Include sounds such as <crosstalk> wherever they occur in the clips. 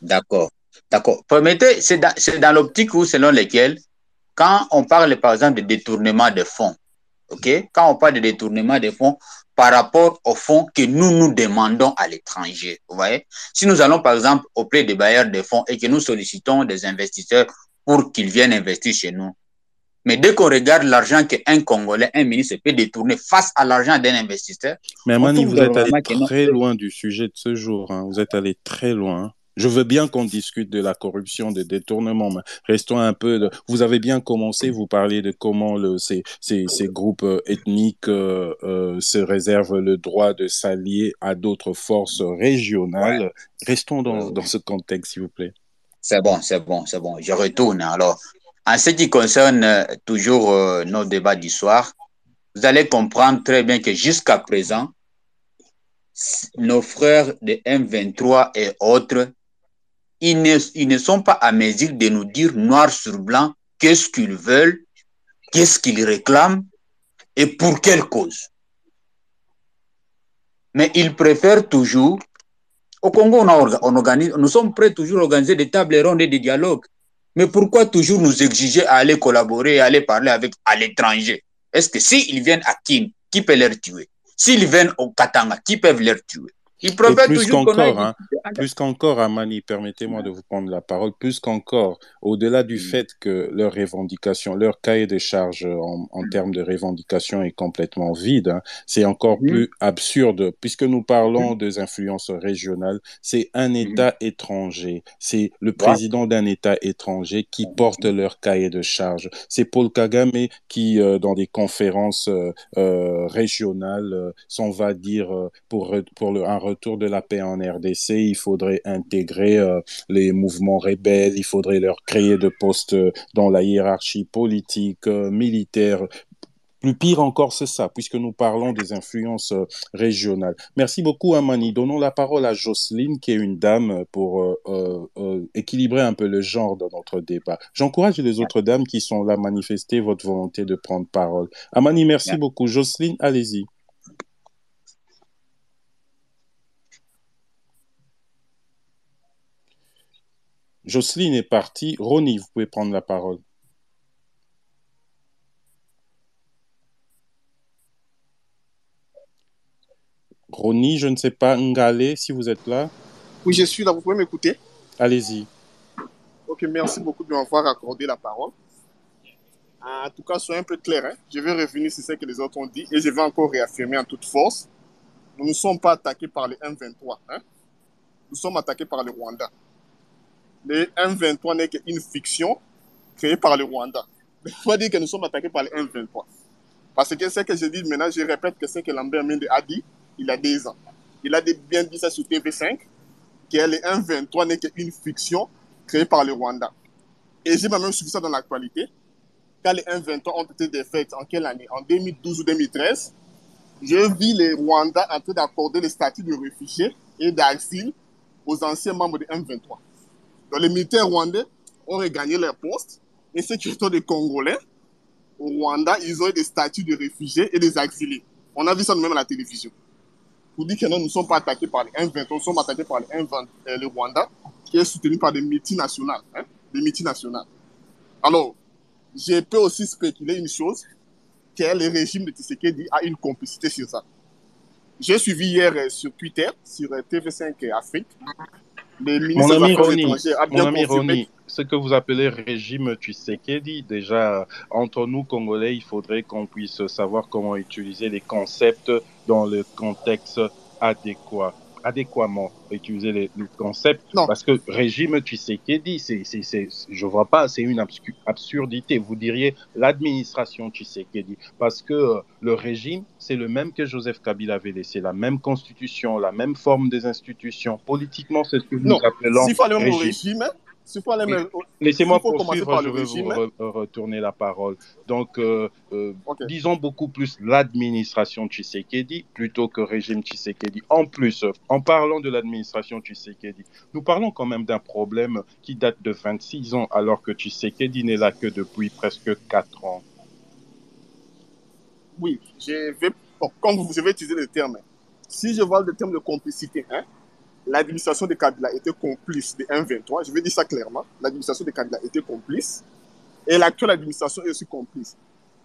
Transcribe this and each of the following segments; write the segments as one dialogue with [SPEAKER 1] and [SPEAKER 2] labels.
[SPEAKER 1] D'accord. D'accord. Permettez, c'est dans, dans l'optique où, selon lesquelles, quand on parle, par exemple, de détournement de fonds, OK? Quand on parle de détournement de fonds par rapport aux fonds que nous nous demandons à l'étranger, vous voyez? Si nous allons, par exemple, auprès des bailleurs de fonds et que nous sollicitons des investisseurs pour qu'ils viennent investir chez nous, mais dès qu'on regarde l'argent qu'un Congolais, un ministre peut détourner face à l'argent d'un investisseur.
[SPEAKER 2] Mais Mani, vous êtes allé très loin du sujet de ce jour. Hein. Vous êtes allé très loin. Je veux bien qu'on discute de la corruption, des détournements, mais restons un peu. De... Vous avez bien commencé, vous parliez de comment le, ces, ces, ces groupes euh, ethniques euh, euh, se réservent le droit de s'allier à d'autres forces régionales. Ouais. Restons dans, dans ce contexte, s'il vous plaît.
[SPEAKER 1] C'est bon, c'est bon, c'est bon. Je retourne. Alors, en ce qui concerne toujours euh, nos débats du soir, vous allez comprendre très bien que jusqu'à présent, nos frères de M23 et autres ils ne, sont pas à mesure de nous dire noir sur blanc qu'est-ce qu'ils veulent, qu'est-ce qu'ils réclament et pour quelle cause. Mais ils préfèrent toujours, au Congo, on, organise, nous sommes prêts toujours à organiser des tables rondes et des dialogues. Mais pourquoi toujours nous exiger à aller collaborer, à aller parler avec à l'étranger? Est-ce que s'ils viennent à Kim, qui peut les tuer? S'ils viennent au Katanga, qui peuvent les tuer?
[SPEAKER 2] Il plus qu'encore, hein, plus qu'encore, Amani, permettez-moi de vous prendre la parole, plus qu'encore, au-delà du fait que leur revendication, leur cahier de charges en, en termes de revendication est complètement vide, hein, c'est encore plus absurde, puisque nous parlons des influences régionales, c'est un État étranger, c'est le président d'un État étranger qui porte leur cahier de charges. C'est Paul Kagame qui, euh, dans des conférences euh, euh, régionales, s'en va dire pour, pour le, un retour de la paix en RDC, il faudrait intégrer euh, les mouvements rebelles, il faudrait leur créer de postes dans la hiérarchie politique, euh, militaire, plus pire encore, c'est ça, puisque nous parlons des influences euh, régionales. Merci beaucoup, Amani. Donnons la parole à Jocelyne, qui est une dame, pour euh, euh, équilibrer un peu le genre dans notre débat. J'encourage les autres dames qui sont là à manifester votre volonté de prendre parole. Amani, merci yeah. beaucoup. Jocelyne, allez-y. Jocelyne est partie. Ronnie, vous pouvez prendre la parole. Ronnie, je ne sais pas, Ngale, si vous êtes là.
[SPEAKER 3] Oui, je suis là, vous pouvez m'écouter?
[SPEAKER 2] Allez-y.
[SPEAKER 3] Ok, merci beaucoup de m'avoir accordé la parole. En tout cas, soyez un peu clair. Hein? Je vais revenir sur ce que les autres ont dit et je vais encore réaffirmer en toute force. Nous ne sommes pas attaqués par les M23. Hein? Nous sommes attaqués par le Rwanda. Le M23 n'est qu'une fiction créée par le Rwanda. Il faut dire que nous sommes attaqués par le M23. Parce que ce que je dis maintenant, je répète que ce que Lambert Mende a dit il a des ans. Il a bien dit ça sur TV5, que le M23 n'est qu'une fiction créée par le Rwanda. Et j'ai même suivi ça dans l'actualité. Quand les M23 ont été défaites, en quelle année? En 2012 ou 2013, je vis les Rwandais en train d'accorder le statut de réfugié et d'asile aux anciens membres de M23. Donc les militaires rwandais ont regagné leur poste et ceux qui sont des Congolais, au Rwanda, ils ont eu des statuts de réfugiés et des exilés. On a vu ça nous-mêmes à la télévision pour dire que non, nous ne sommes pas attaqués par les M23, nous sommes attaqués par les M20, euh, le Rwanda, qui est soutenu par des multinationales. Hein, des multinationales. Alors, je peux aussi spéculer une chose, que le régime de Tshisekedi a une complicité sur ça. J'ai suivi hier euh, sur Twitter, sur euh, TV5 Afrique,
[SPEAKER 2] le ministre mon ami Ronnie, a bien mon ami Ronnie, ce que vous appelez régime Tshisekedi, déjà, entre nous, Congolais, il faudrait qu'on puisse savoir comment utiliser les concepts dans le contexte adéquat adéquament utiliser les, les concepts non. parce que régime Tshisekedi c'est c'est c'est je vois pas c'est une absurdité vous diriez l'administration Tshisekedi parce que euh, le régime c'est le même que Joseph Kabila avait laissé la même constitution la même forme des institutions politiquement c'est ce que nous
[SPEAKER 3] non.
[SPEAKER 2] appelons
[SPEAKER 3] s'il fallait régime. régime
[SPEAKER 2] Laissez-moi poursuivre, je vais vous re retourner la parole. Donc, euh, euh, okay. disons beaucoup plus l'administration Tshisekedi plutôt que régime Tshisekedi. En plus, en parlant de l'administration Tshisekedi, nous parlons quand même d'un problème qui date de 26 ans alors que Tshisekedi n'est là que depuis presque 4 ans.
[SPEAKER 3] Oui, je vais, bon, comme vous avez utilisé le terme, si je vois le terme de complicité, hein, l'administration de Kabila était complice de 1-23. Je vais dire ça clairement. L'administration de Kabila était complice. Et l'actuelle administration est aussi complice.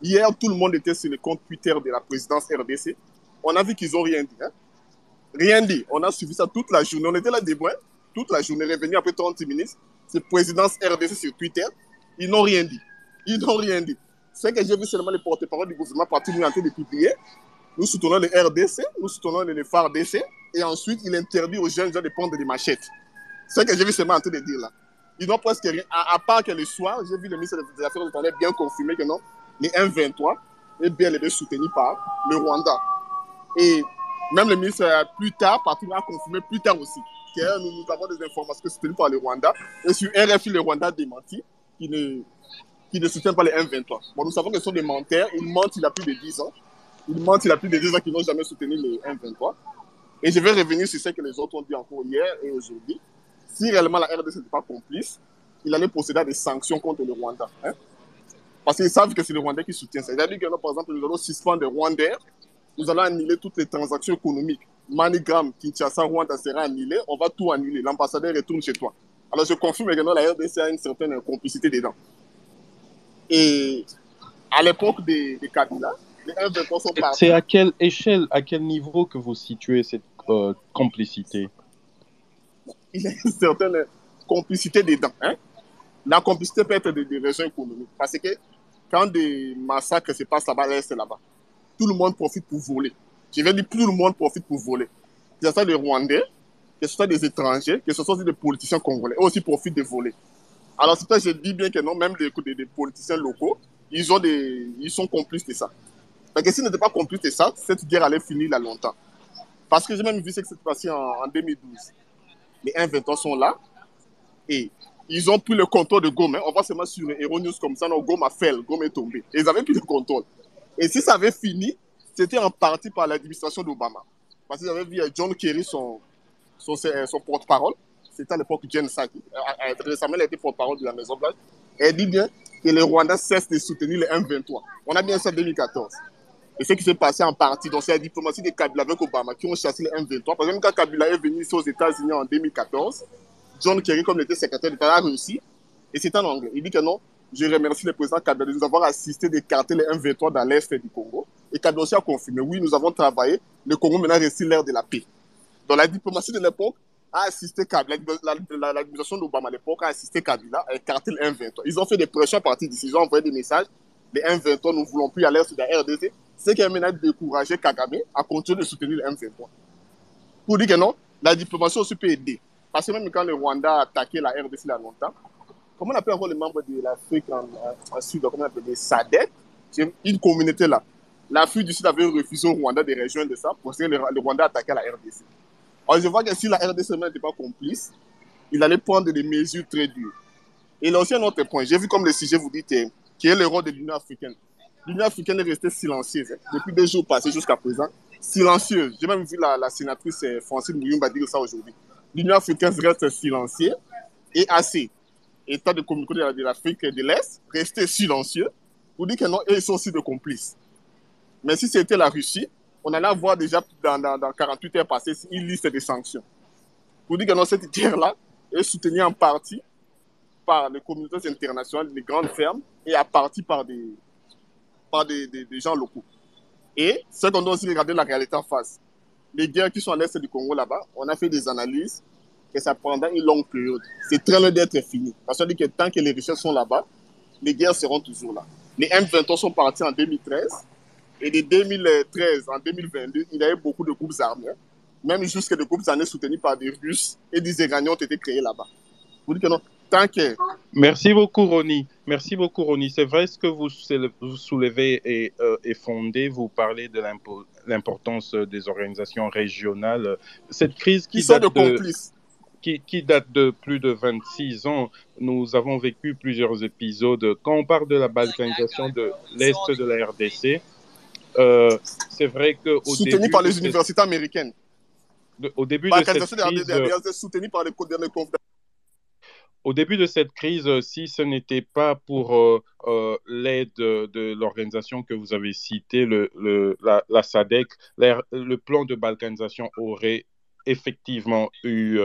[SPEAKER 3] Hier, tout le monde était sur le compte Twitter de la présidence RDC. On a vu qu'ils n'ont rien dit. Hein. Rien dit. On a suivi ça toute la journée. On était là des mois, toute la journée, revenu après 30 minutes. C'est présidence RDC sur Twitter. Ils n'ont rien dit. Ils n'ont rien dit. C'est que j'ai vu seulement les porte-parole du gouvernement partout en train de publier. Nous soutenons le RDC, nous soutenons le FARDC, et ensuite il interdit aux jeunes gens de prendre des machettes. C'est ce que j'ai vu seulement en train de dire là. Ils n'ont presque rien, à, part que le soir, j'ai vu le ministre des Affaires étrangères bien confirmer que non, les M23 est bien les deux soutenus par le Rwanda. Et même le ministre, euh, plus tard, partout a confirmé plus tard aussi que nous, avons des informations soutenues par le Rwanda. Et sur RFI, le Rwanda démenti qui ne soutient pas les M23. Bon, nous savons que ce sont des menteurs. Ils mentent il a plus de 10 ans. Ils mentent il a plus de 10 ans qu'ils n'ont jamais soutenu les M23. Et je vais revenir sur ce que les autres ont dit encore hier et aujourd'hui. Si réellement la RDC n'était pas complice, il allait procéder à des sanctions contre le Rwanda. Hein. Parce qu'ils savent que c'est le Rwanda qui soutient ça. C'est-à-dire que, par exemple, nous allons suspendre les Rwandais, nous allons annuler toutes les transactions économiques. Manigram, Kinshasa, Rwanda sera annulé, on va tout annuler. L'ambassadeur retourne chez toi. Alors je confirme également la RDC a une certaine complicité dedans. Et à l'époque des, des Kabila, les 1 sont partis.
[SPEAKER 2] C'est à quelle échelle, à quel niveau que vous situez cette euh, complicité?
[SPEAKER 3] Il y a une certaine complicité dedans. Hein? La complicité peut être des, raisons économiques. Parce que quand des massacres se passent là-bas, c'est là-bas. Tout le monde profite pour voler. Je vais dire, tout le monde profite pour voler. Que ce soit des Rwandais, que ce soit des étrangers, que ce soit aussi des politiciens congolais, eux aussi profitent de voler. Alors, c'est pour ça que je dis bien que non, même des, des, politiciens locaux, ils, ont des, ils sont complices de ça. Parce que s'ils n'étaient pas complices de ça, cette guerre allait finir là longtemps. Parce que j'ai même vu ce qui s'est passé en, 2012. Les 1-23 sont là et ils ont pris le contrôle de Goma. On voit seulement sur News comme ça, non, Goma fait, Goma est tombé. ils avaient pris le contrôle. Et si ça avait fini, c'était en partie par l'administration d'Obama. Parce qu'ils avaient vu John Kerry, son, son, son porte-parole. C'était à l'époque Jen Psaki. Récemment, elle été porte-parole de la Maison Blanche. Elle dit bien que le Rwanda cesse de soutenir les 1-23. On a bien ça en 2014. Et ce qui s'est passé en partie, donc c'est la diplomatie de Kabila avec Obama qui ont chassé les M23. Par exemple, quand Kabila est venu aux États-Unis en 2014, John Kerry, comme il était secrétaire d'État, a réussi. Et c'est en anglais. Il dit que non, je remercie le président Kabila de nous avoir assisté d'écarter les M23 dans l'Est du Congo. Et Kabila aussi a confirmé, oui, nous avons travaillé. Le Congo maintenant réussi l'ère de la paix. Dans la diplomatie de l'époque a assisté Kabila, l'administration d'Obama à l'époque a assisté Kabila à écarter les M23. Ils ont fait des pressions à partir d'ici. Ils ont envoyé des messages. Les M23, nous ne voulons plus aller sur la RDC ce qui a mené à décourager Kagame à continuer de soutenir le M23. Pour dire que non, la diplomatie aussi peut aider. Parce que même quand le Rwanda a attaqué la RDC il y a longtemps, comment on appelle encore les membres de l'Afrique en, Sud, comment on appelle les SADC, c'est une communauté là. L'Afrique du Sud avait refusé au Rwanda de rejoindre ça parce que le, Rwanda a attaqué la RDC. Alors je vois que si la RDC n'était pas complice, il allait prendre des mesures très dures. Et là aussi un autre point, j'ai vu comme le sujet vous dit, qui est le rôle de l'Union africaine l'Union africaine est restée silencieuse hein. depuis des jours passés jusqu'à présent. Silencieuse. J'ai même vu la, sénatrice euh, Francine Mouyumba dire ça aujourd'hui. L'Union africaine reste silencieuse et assez. État de communauté de l'Afrique de l'Est, rester silencieux pour dire que non, ils sont aussi des complices. Mais si c'était la Russie, on allait avoir déjà dans, dans, 48 heures passées une liste de sanctions. Pour dire que non, cette guerre-là est soutenue en partie par les communautés internationales, les grandes fermes, et à partie par des, par des, gens locaux. Et ce qu'on doit aussi regarder la réalité en face. Les guerres qui sont à l'est du Congo là-bas, on a fait des analyses que ça prendra une longue période. C'est très loin d'être fini. Parce que tant que les richesses sont là-bas, les guerres seront toujours là. Les M23 sont partis en 2013 et de 2013 en 2022, il y a eu beaucoup de groupes armés, même jusque des groupes armés soutenus par des Russes et des Iraniens ont été créés là-bas. Vous dites que non,
[SPEAKER 2] Merci beaucoup, Ronnie. Merci beaucoup, Ronnie. C'est vrai ce que vous, soulevez est, euh, est, fondé. Vous parlez de l'importance des organisations régionales. Cette crise qui date de, qui, date de plus de 26 ans, nous avons vécu plusieurs épisodes. Quand on parle de la balkanisation de l'Est de la RDC, euh, c'est vrai que...
[SPEAKER 3] Soutenu par les universités américaines.
[SPEAKER 2] au début de cette crise...
[SPEAKER 3] Soutenu par les, les
[SPEAKER 2] au début de cette crise, euh, si ce n'était pas pour euh, euh, l'aide de, l'organisation que vous avez citée, le, la, SADEC, le plan de balkanisation aurait effectivement eu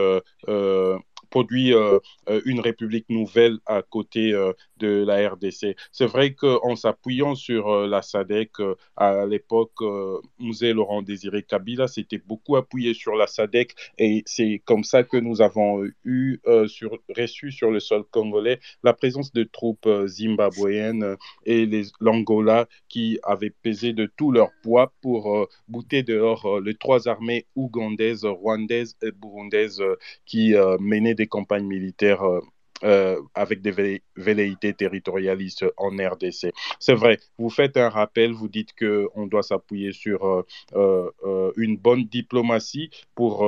[SPEAKER 2] produit une république nouvelle à côté de la RDC. C'est vrai qu'en s'appuyant sur la SADEC, à l'époque, Musée Laurent Désiré Kabila s'était beaucoup appuyé sur la SADEC et c'est comme ça que nous avons eu sur, reçu sur le sol congolais la présence de troupes zimbabwéennes et l'Angola qui avaient pesé de tout leur poids pour bouter dehors les trois armées ougandaises, rwandaises et burundaises qui menaient des campagnes militaires euh, euh, avec des velléités territorialistes en RDC. C'est vrai, vous faites un rappel, vous dites qu'on doit s'appuyer sur euh, une bonne diplomatie pour...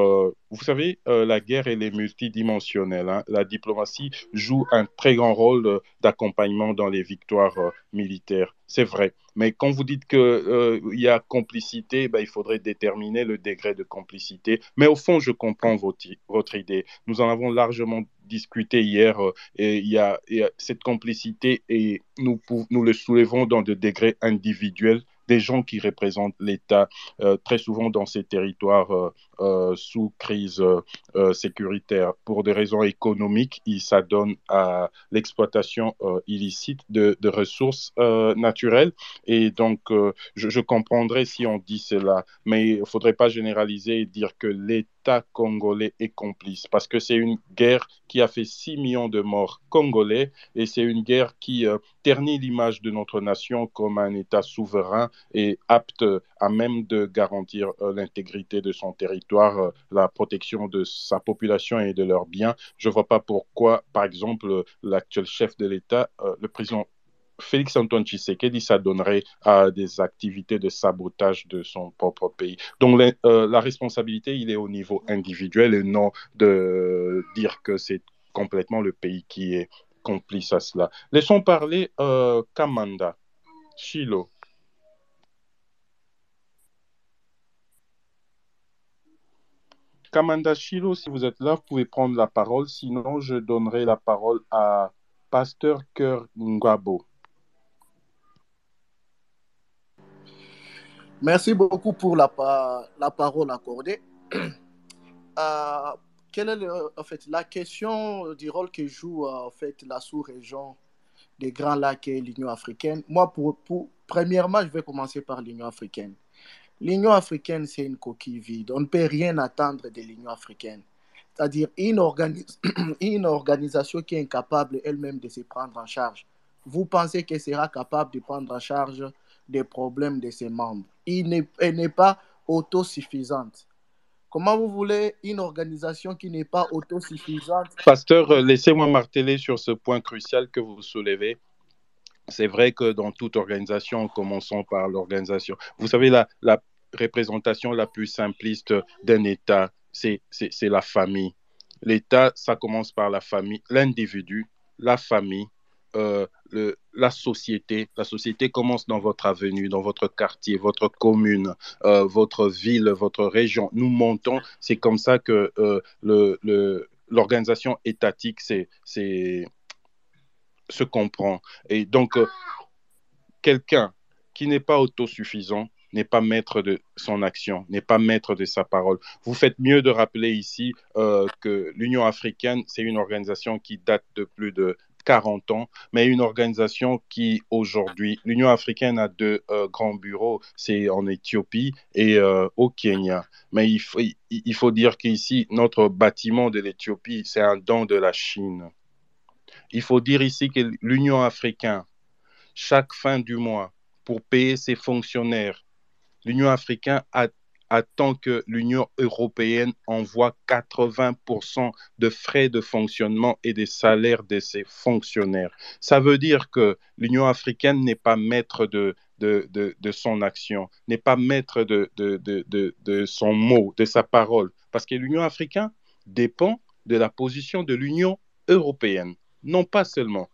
[SPEAKER 2] vous savez, la guerre, est multidimensionnelle. Hein. La diplomatie joue un très grand rôle d'accompagnement dans les victoires militaires. C'est vrai. Mais quand vous dites qu'il y a complicité, ben, il faudrait déterminer le degré de complicité. Mais au fond, je comprends votre, votre idée. Nous en avons largement discuté hier euh, et il y, a, cette complicité et nous, nous le soulevons dans des degrés individuels des gens qui représentent l'État euh, très souvent dans ces territoires euh, sous crise sécuritaire. Pour des raisons économiques, ils s'adonnent à l'exploitation illicite de, ressources naturelles. Et donc, je, je, comprendrais si on dit cela, mais il ne faudrait pas généraliser et dire que l'État congolais est complice, parce que c'est une guerre qui a fait 6 millions de morts congolais, et c'est une guerre qui ternit l'image de notre nation comme un État souverain et apte à même de garantir euh, l'intégrité de son territoire, euh, la protection de sa population et de leurs biens. Je ne vois pas pourquoi, par exemple, l'actuel chef de l'État, euh, le président Félix Antoine Tshisekedi s'adonnerait à des activités de sabotage de son propre pays. Donc la responsabilité, il est au niveau individuel et non de dire que c'est complètement le pays qui est complice à cela. Laissons parler Kamanda, Chilo. Kamanda Chilo, si vous êtes là, vous pouvez prendre la parole. Sinon, je donnerai la parole à Pasteur Cœur Ngabo.
[SPEAKER 4] Merci beaucoup pour la, la parole accordée. <clears throat> Euh, quelle est en fait, la question du rôle que joue en fait, la sous-région des Grands Lacs et l'Union africaine? Moi, pour, pour, premièrement, je vais commencer par l'Union africaine. L'Union africaine, c'est une coquille vide. On ne peut rien attendre de l'Union africaine. C'est-à-dire <clears throat> une, organisation qui est incapable elle-même de se prendre en charge. Vous pensez qu'elle sera capable de prendre en charge des problèmes de ses membres. Elle n'est pas autosuffisante. Comment vous voulez une organisation qui n'est pas autosuffisante?
[SPEAKER 2] Pasteur, laissez-moi marteler sur ce point crucial que vous soulevez. C'est vrai que dans toute organisation, commençons par l'organisation. Vous savez, la, représentation la plus simpliste d'un État, c'est la famille. L'État, ça commence par la famille, l'individu, la famille, euh, la société. La société commence dans votre avenue, dans votre quartier, votre commune, euh, votre ville, votre région. Nous montons, c'est comme ça que euh, l'organisation étatique c'est se comprend. Et donc, quelqu'un qui n'est pas autosuffisant, n'est pas maître de son action, n'est pas maître de sa parole. Vous faites mieux de rappeler ici euh, que l'Union africaine, c'est une organisation qui date de plus de 40 ans, mais une organisation qui aujourd'hui, l'Union africaine a deux euh, grands bureaux, c'est en Éthiopie et euh, au Kenya. Mais il faut, il faut dire qu'ici, notre bâtiment de l'Éthiopie, c'est un don de la Chine. Il faut dire ici que l'Union africaine, chaque fin du mois, pour payer ses fonctionnaires, l'Union africaine attend que l'Union européenne envoie 80% de frais de fonctionnement et des salaires de ses fonctionnaires. Ça veut dire que l'Union africaine n'est pas maître de, de, son action, n'est pas maître de, son mot, de sa parole, parce que l'Union africaine dépend de la position de l'Union européenne. Non pas seulement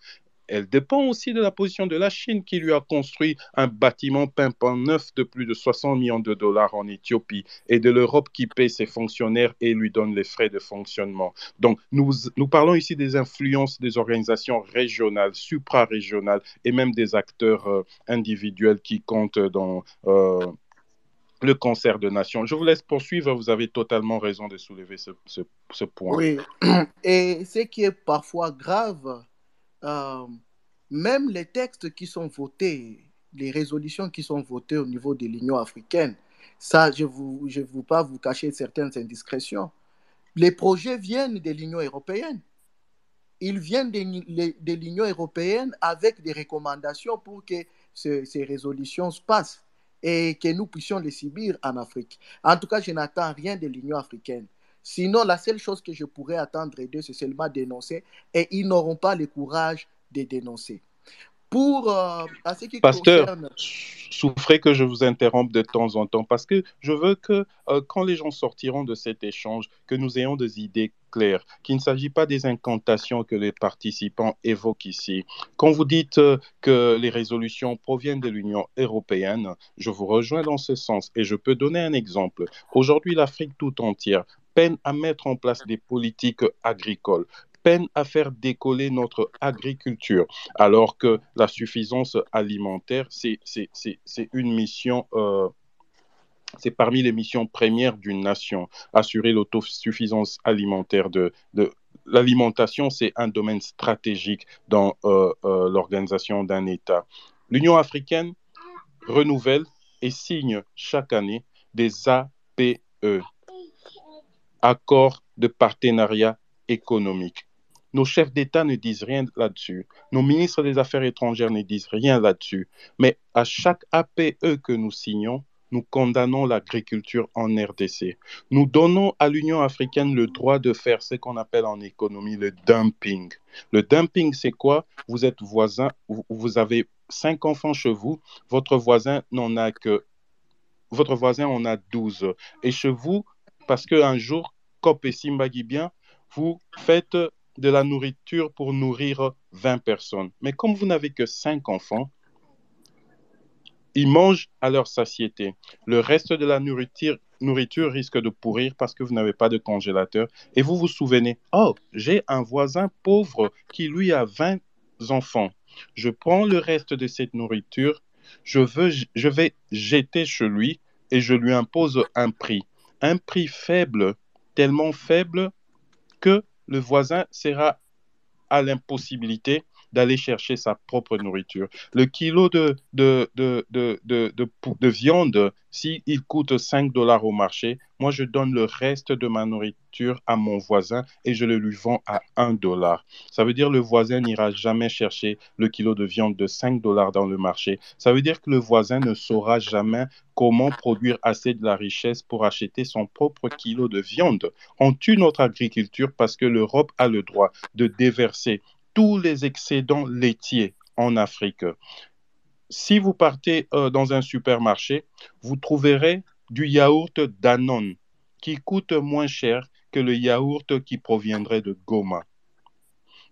[SPEAKER 2] elle dépend aussi de la position de la Chine qui lui a construit un bâtiment pimpant neuf de plus de 60 millions de dollars en Éthiopie et de l'Europe qui paie ses fonctionnaires et lui donne les frais de fonctionnement. Donc nous, nous parlons ici des influences des organisations régionales, supra-régionales et même des acteurs euh, individuels qui comptent dans... Euh, le concert de nations. Je vous laisse poursuivre, vous avez totalement raison de soulever ce, point.
[SPEAKER 4] Oui, <clears throat> et ce qui est parfois grave, euh, même les textes qui sont votés, les résolutions qui sont votées au niveau de l'Union africaine, ça, je ne vous, je pas vous cacher certaines indiscrétions. Les projets viennent de l'Union européenne. Ils viennent de, l'Union européenne avec des recommandations pour que ces résolutions se passent et que nous puissions les subir en Afrique. En tout cas, je n'attends rien de l'Union africaine. Sinon, la seule chose que je pourrais attendre d'eux, c'est seulement dénoncer et ils n'auront pas le courage de dénoncer. Pour euh, ce qui
[SPEAKER 2] Pasteur, souffrez que je vous interrompe de temps en temps parce que je veux que euh, quand les gens sortiront de cet échange, que nous ayons des idées claires, qu'il ne s'agit pas des incantations que les participants évoquent ici. Quand vous dites euh, que les résolutions proviennent de l'Union européenne, je vous rejoins dans ce sens et je peux donner un exemple. Aujourd'hui, l'Afrique tout entière peine à mettre en place des politiques agricoles, peine à faire décoller notre agriculture, alors que la suffisance alimentaire, c'est une mission... Euh, c'est parmi les missions premières d'une nation, assurer l'autosuffisance alimentaire de, l'alimentation, c'est un domaine stratégique dans euh, euh, l'organisation d'un État. L'Union africaine renouvelle et signe chaque année des APE, accords de partenariat économique. Nos chefs d'État ne disent rien là-dessus. Nos ministres des Affaires étrangères ne disent rien là-dessus. Mais à chaque APE que nous signons, nous condamnons l'agriculture en RDC. Nous donnons à l'Union africaine le droit de faire ce qu'on appelle en économie le dumping. Le dumping, c'est quoi? Vous êtes voisin, vous avez cinq enfants chez vous, votre voisin n'en a que... Votre voisin en a 12. Et chez vous, parce qu'un jour, Cop et bien, vous faites de la nourriture pour nourrir 20 personnes. Mais comme vous n'avez que 5 enfants, ils mangent à leur satiété. Le reste de la nourriture, nourriture risque de pourrir parce que vous n'avez pas de congélateur. Et vous vous souvenez, oh, j'ai un voisin pauvre qui lui a 20 enfants. Je prends le reste de cette nourriture, je, veux, je vais jeter chez lui et je lui impose un prix. Un prix faible, tellement faible que le voisin sera à l'impossibilité d'aller chercher sa propre nourriture. Le kilo de, de, de, de, de, de viande, s'il coûte 5 dollars au marché, moi je donne le reste de ma nourriture à mon voisin et je le lui vends à 1 dollar. Ça veut dire que le voisin n'ira jamais chercher le kilo de viande de 5 dollars dans le marché. Ça veut dire que le voisin ne saura jamais comment produire assez de la richesse pour acheter son propre kilo de viande. On tue notre agriculture parce que l'Europe a le droit de déverser tous les excédents laitiers en Afrique. Si vous partez euh, dans un supermarché, vous trouverez du yaourt Danone qui coûte moins cher que le yaourt qui proviendrait de Goma.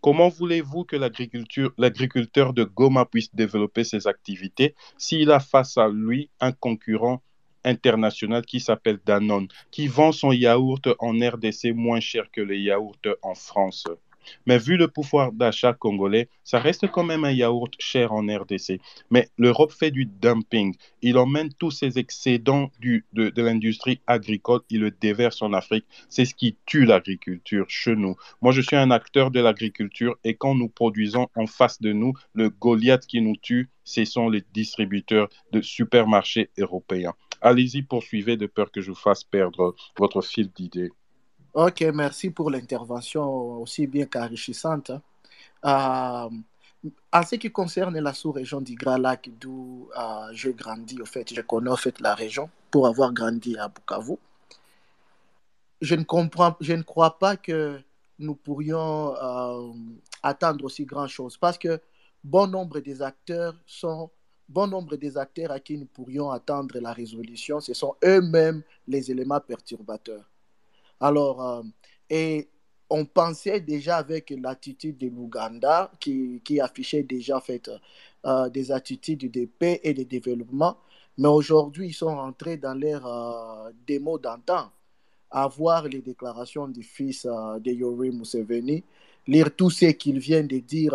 [SPEAKER 2] Comment voulez-vous que l'agriculteur de Goma puisse développer ses activités s'il a face à lui un concurrent international qui s'appelle Danone, qui vend son yaourt en RDC moins cher que les yaourts en France? Mais vu le pouvoir d'achat congolais, ça reste quand même un yaourt cher en RDC. Mais l'Europe fait du dumping. Il emmène tous ses excédents de, de l'industrie agricole, il le déverse en Afrique. C'est ce qui tue l'agriculture chez nous. Moi, je suis un acteur de l'agriculture et quand nous produisons en face de nous, le Goliath qui nous tue, ce sont les distributeurs de supermarchés européens. Allez-y, poursuivez de peur que je vous fasse perdre votre fil d'idées.
[SPEAKER 4] Ok, merci pour l'intervention aussi bien qu'enrichissante. Euh, en ce qui concerne la sous-région du Grand Lac, d'où euh, je grandis, au fait, je connais en fait la région pour avoir grandi à Bukavu. Je ne comprends, je ne crois pas que nous pourrions euh, attendre aussi grand chose parce que bon nombre des acteurs sont bon nombre des acteurs à qui nous pourrions attendre la résolution, ce sont eux-mêmes les éléments perturbateurs. Alors, euh, et on pensait déjà avec l'attitude de l'Ouganda qui, affichait déjà fait, euh, des attitudes de paix et de développement, mais aujourd'hui ils sont rentrés dans leur euh, démo d'antan. À voir les déclarations du fils de Yori Museveni, lire tout ce qu'il vient de dire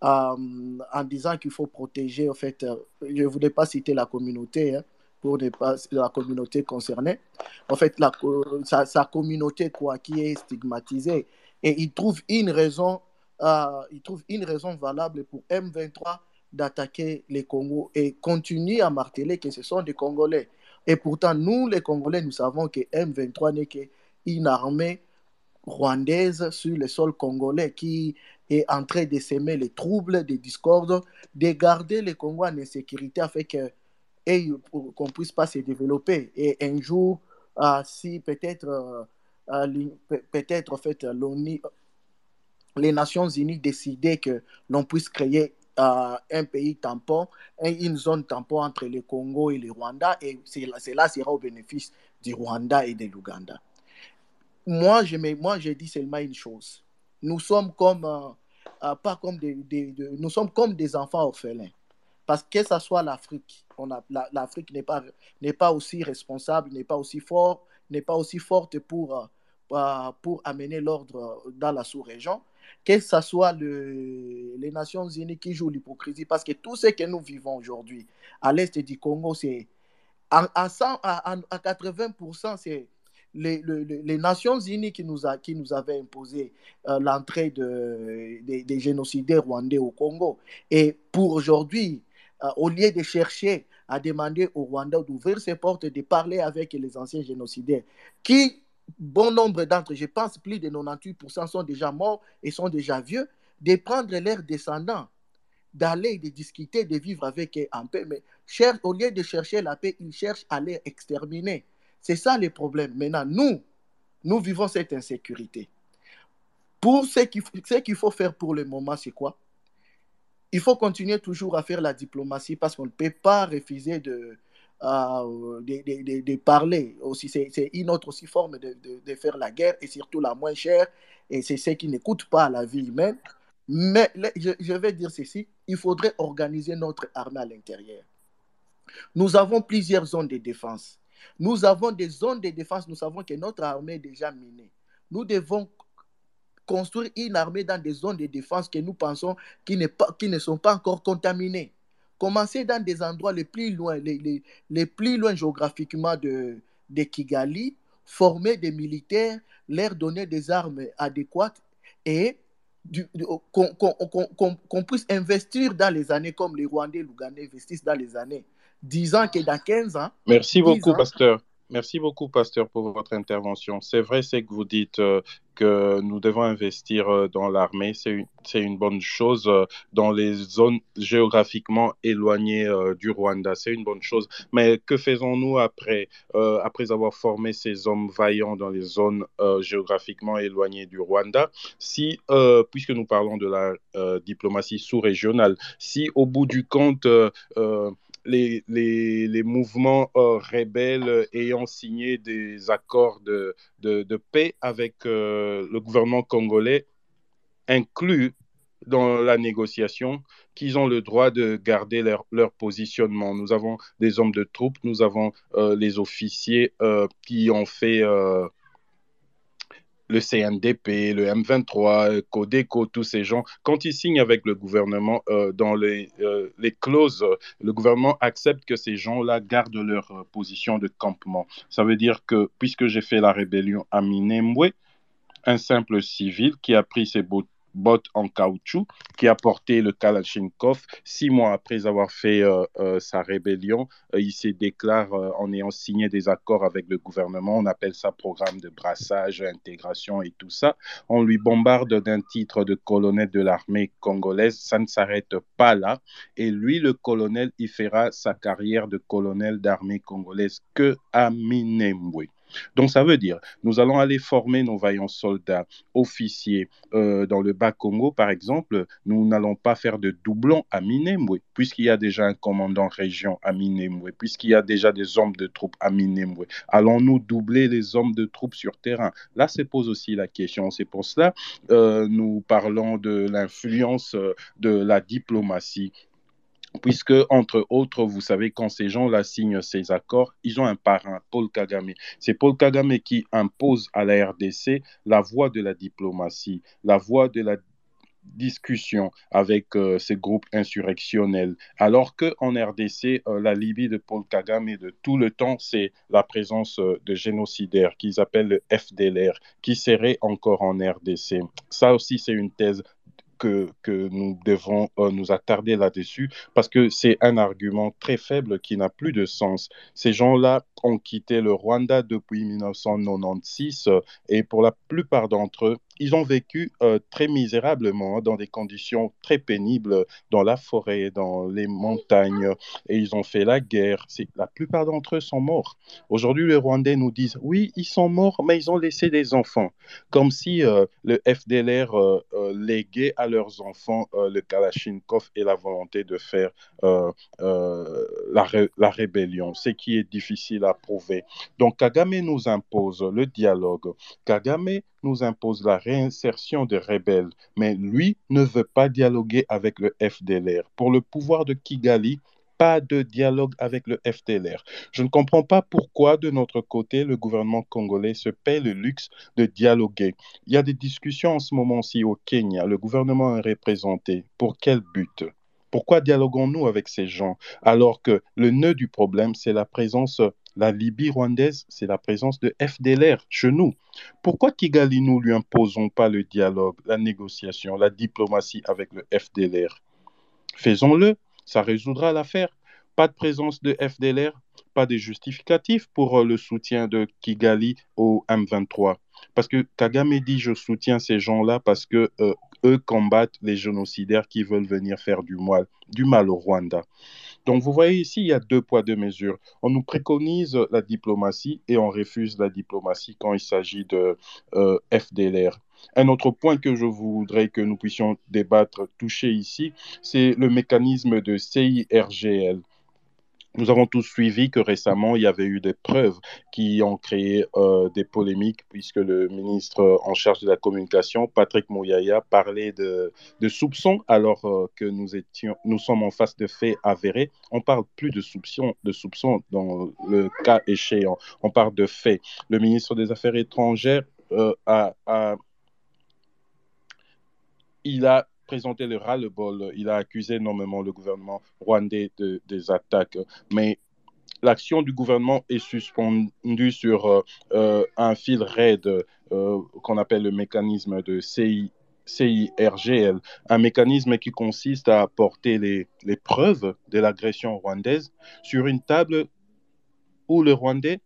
[SPEAKER 4] en disant qu'il faut protéger, en fait, je ne voulais pas citer la communauté, hein, pour pas la communauté concernée. En fait, la, sa, communauté quoi, qui est stigmatisée. Et il trouve une raison, euh, il trouve une raison valable pour M23 d'attaquer les Congos et continue à marteler que ce sont des Congolais. Et pourtant, nous, les Congolais, nous savons que M23 n'est qu'une armée rwandaise sur le sol congolais qui est en train de s'aimer les troubles, les discordes, de garder le Congo en insécurité afin que et qu'on puisse pas se développer. Et un jour, euh, si peut-être, euh, euh, peut-être en fait, les Nations Unies décidaient que l'on puisse créer un pays tampon, une zone tampon entre le Congo et le Rwanda, et cela sera au bénéfice du Rwanda et de l'Ouganda. Moi, je, moi, je dis seulement une chose. Nous sommes comme, pas comme des, nous sommes comme des enfants orphelins. Parce que ce soit l'Afrique, l'Afrique n'est pas, pas aussi responsable, n'est pas aussi fort, n'est pas aussi forte pour, euh, pour amener l'ordre dans la sous-région, que ce soit le, les Nations Unies qui jouent l'hypocrisie, parce que tout ce que nous vivons aujourd'hui à l'est du Congo, c'est à, à, à, 80%, c'est les, Nations Unies qui nous, a, qui nous avaient imposé euh, l'entrée de, des génocidaires rwandais au Congo. Et pour aujourd'hui, euh, au lieu de chercher à demander au Rwanda d'ouvrir ses portes, de parler avec les anciens génocidaires, qui, bon nombre d'entre eux, je pense plus de 98% sont déjà morts et sont déjà vieux, de prendre leurs descendants, d'aller, de discuter, de vivre avec eux en paix. Mais au lieu de chercher la paix, ils cherchent à les exterminer. C'est ça le problème. Maintenant, nous, nous vivons cette insécurité. Pour ce qu'il faut faire pour le moment, c'est quoi? Il faut continuer toujours à faire la diplomatie parce qu'on ne peut pas refuser de, euh, de, parler. Aussi, c'est une autre aussi forme de, de, faire la guerre et surtout la moins chère. Et c'est ce qui n'écoute pas la vie humaine. Mais je, je vais dire ceci, il faudrait organiser notre armée à l'intérieur. Nous avons plusieurs zones de défense. Nous avons des zones de défense, nous savons que notre armée est déjà minée. Nous devons construire une armée dans des zones de défense que nous pensons qui, pas, qui ne sont pas encore contaminées. Commencer dans des endroits les plus loin, les, les, les plus loin géographiquement de, de Kigali, former des militaires, leur donner des armes adéquates et qu'on qu qu puisse investir dans les années comme les Rwandais et l'Ougandais investissent dans les années. Disant que dans 15 ans.
[SPEAKER 2] Merci beaucoup, ans, pasteur. Merci beaucoup, pasteur, pour votre intervention. C'est vrai, c'est que vous dites euh, que nous devons investir euh, dans l'armée. C'est une, une, bonne chose euh, dans les zones géographiquement éloignées du Rwanda. C'est une bonne chose. Mais que faisons-nous après, après avoir formé ces hommes vaillants dans les zones géographiquement éloignées du Rwanda? Si, puisque nous parlons de la diplomatie sous-régionale, si au bout du compte, les, les, mouvements euh, rebelles ayant signé des accords de, paix avec euh, le gouvernement congolais incluent dans la négociation qu'ils ont le droit de garder leur, leur, positionnement. Nous avons des hommes de troupes, nous avons euh, les officiers qui ont fait le CNDP, le M23, Codeco, tous ces gens, quand ils signent avec le gouvernement euh, dans les, euh, les, clauses, le gouvernement accepte que ces gens-là gardent leur euh, position de campement. Ça veut dire que puisque j'ai fait la rébellion à Minembwe, un simple civil qui a pris ses bottes en caoutchouc qui a porté le Kalachnikov. Six mois après avoir fait euh, euh, sa rébellion, euh, il se déclare en ayant signé des accords avec le gouvernement. On appelle ça programme de brassage, intégration et tout ça. On lui bombarde d'un titre de colonel de l'armée congolaise. Ça ne s'arrête pas là. Et lui, le colonel, il fera sa carrière de colonel d'armée congolaise que à Minembwe. Donc ça veut dire, nous allons aller former nos vaillants soldats, officiers euh, dans le Bas-Congo, par exemple. Nous n'allons pas faire de doublons à Minembwe, puisqu'il y a déjà un commandant région à Minembwe, puisqu'il y a déjà des hommes de troupes à Minembwe. Allons-nous doubler les hommes de troupes sur terrain? Là se pose aussi la question. C'est pour cela euh, nous parlons de l'influence euh, de la diplomatie puisque, entre autres, vous savez, quand ces gens-là signent ces accords, ils ont un parrain, Paul Kagame. C'est Paul Kagame qui impose à la RDC la voie de la diplomatie, la voie de la discussions avec ces groupes insurrectionnels, alors qu'en RDC, la Libye de Paul Kagame de tout le temps, c'est la présence de génocidaires qu'ils appellent le FDLR, qui serait encore en RDC. Ça aussi, c'est une thèse que, nous devons euh, nous attarder là-dessus parce que c'est un argument très faible qui n'a plus de sens. Ces gens-là ont quitté le Rwanda depuis 1996 euh, et pour la plupart d'entre eux, ils ont vécu euh, très misérablement, hein, dans des conditions très pénibles, dans la forêt, dans les montagnes, et ils ont fait la guerre. La plupart d'entre eux sont morts. Aujourd'hui, les Rwandais nous disent, oui, ils sont morts, mais ils ont laissé des enfants, comme si euh, le FDLR euh, léguait à leurs enfants le Kalachnikov et la volonté de faire la, la rébellion, ce qui est difficile à prouver. Donc, Kagame nous impose le dialogue. Kagame nous impose la réinsertion des rebelles, mais lui ne veut pas dialoguer avec le FDLR. Pour le pouvoir de Kigali, pas de dialogue avec le FDLR. Je ne comprends pas pourquoi, de notre côté, le gouvernement congolais se paie le luxe de dialoguer. Il y a des discussions en ce moment-ci au Kenya. Le gouvernement est représenté. Pour quel but? Pourquoi dialoguons-nous avec ces gens alors que le nœud du problème, c'est la présence la Libye rwandaise, c'est la présence de FDLR chez nous. Pourquoi Kigali, nous lui imposons pas le dialogue, la négociation, la diplomatie avec le FDLR Faisons-le, ça résoudra l'affaire. Pas de présence de FDLR, pas de justificatif pour euh, le soutien de Kigali au M23. Parce que Kagame dit je soutiens ces gens-là parce que euh, eux combattent les génocidaires qui veulent venir faire du mal, du mal au Rwanda. Donc vous voyez ici, il y a deux poids, deux mesures. On nous préconise la diplomatie et on refuse la diplomatie quand il s'agit de euh, FDLR. Un autre point que je voudrais que nous puissions débattre, toucher ici, c'est le mécanisme de CIRGL. Nous avons tous suivi que récemment, il y avait eu des preuves qui ont créé euh, des polémiques, puisque le ministre en charge de la communication, Patrick Mouyaya, parlait de, soupçons, alors euh, que nous, étions, nous sommes en face de faits avérés. On parle plus de soupçons, de soupçons dans le cas échéant, on parle de faits. Le ministre des Affaires étrangères euh, a, a il a présenté le ras-le-bol. Il a accusé énormément le gouvernement rwandais de, des attaques. Mais l'action du gouvernement est suspendue sur euh, euh, un fil raide euh, qu'on appelle le mécanisme de CIRGL, un mécanisme qui consiste à porter les, les preuves de l'agression rwandaise sur une table où les Rwandais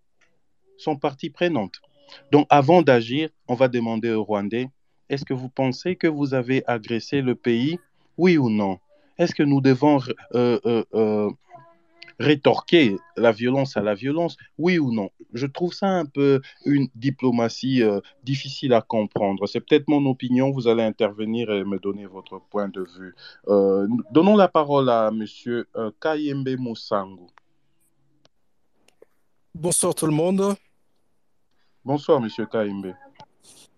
[SPEAKER 2] sont partie prenante. Donc avant d'agir, on va demander aux Rwandais est-ce que vous pensez que vous avez agressé le pays? Oui ou non? Est-ce que nous devons euh, euh, euh, rétorquer la violence à la violence? Oui ou non? Je trouve ça un peu une diplomatie difficile à comprendre. C'est peut-être mon opinion. Vous allez intervenir et me donner votre point de vue. donnons la parole à M. Kayembe Moussango.
[SPEAKER 5] Bonsoir tout le monde.
[SPEAKER 2] Bonsoir, M. Kayembe.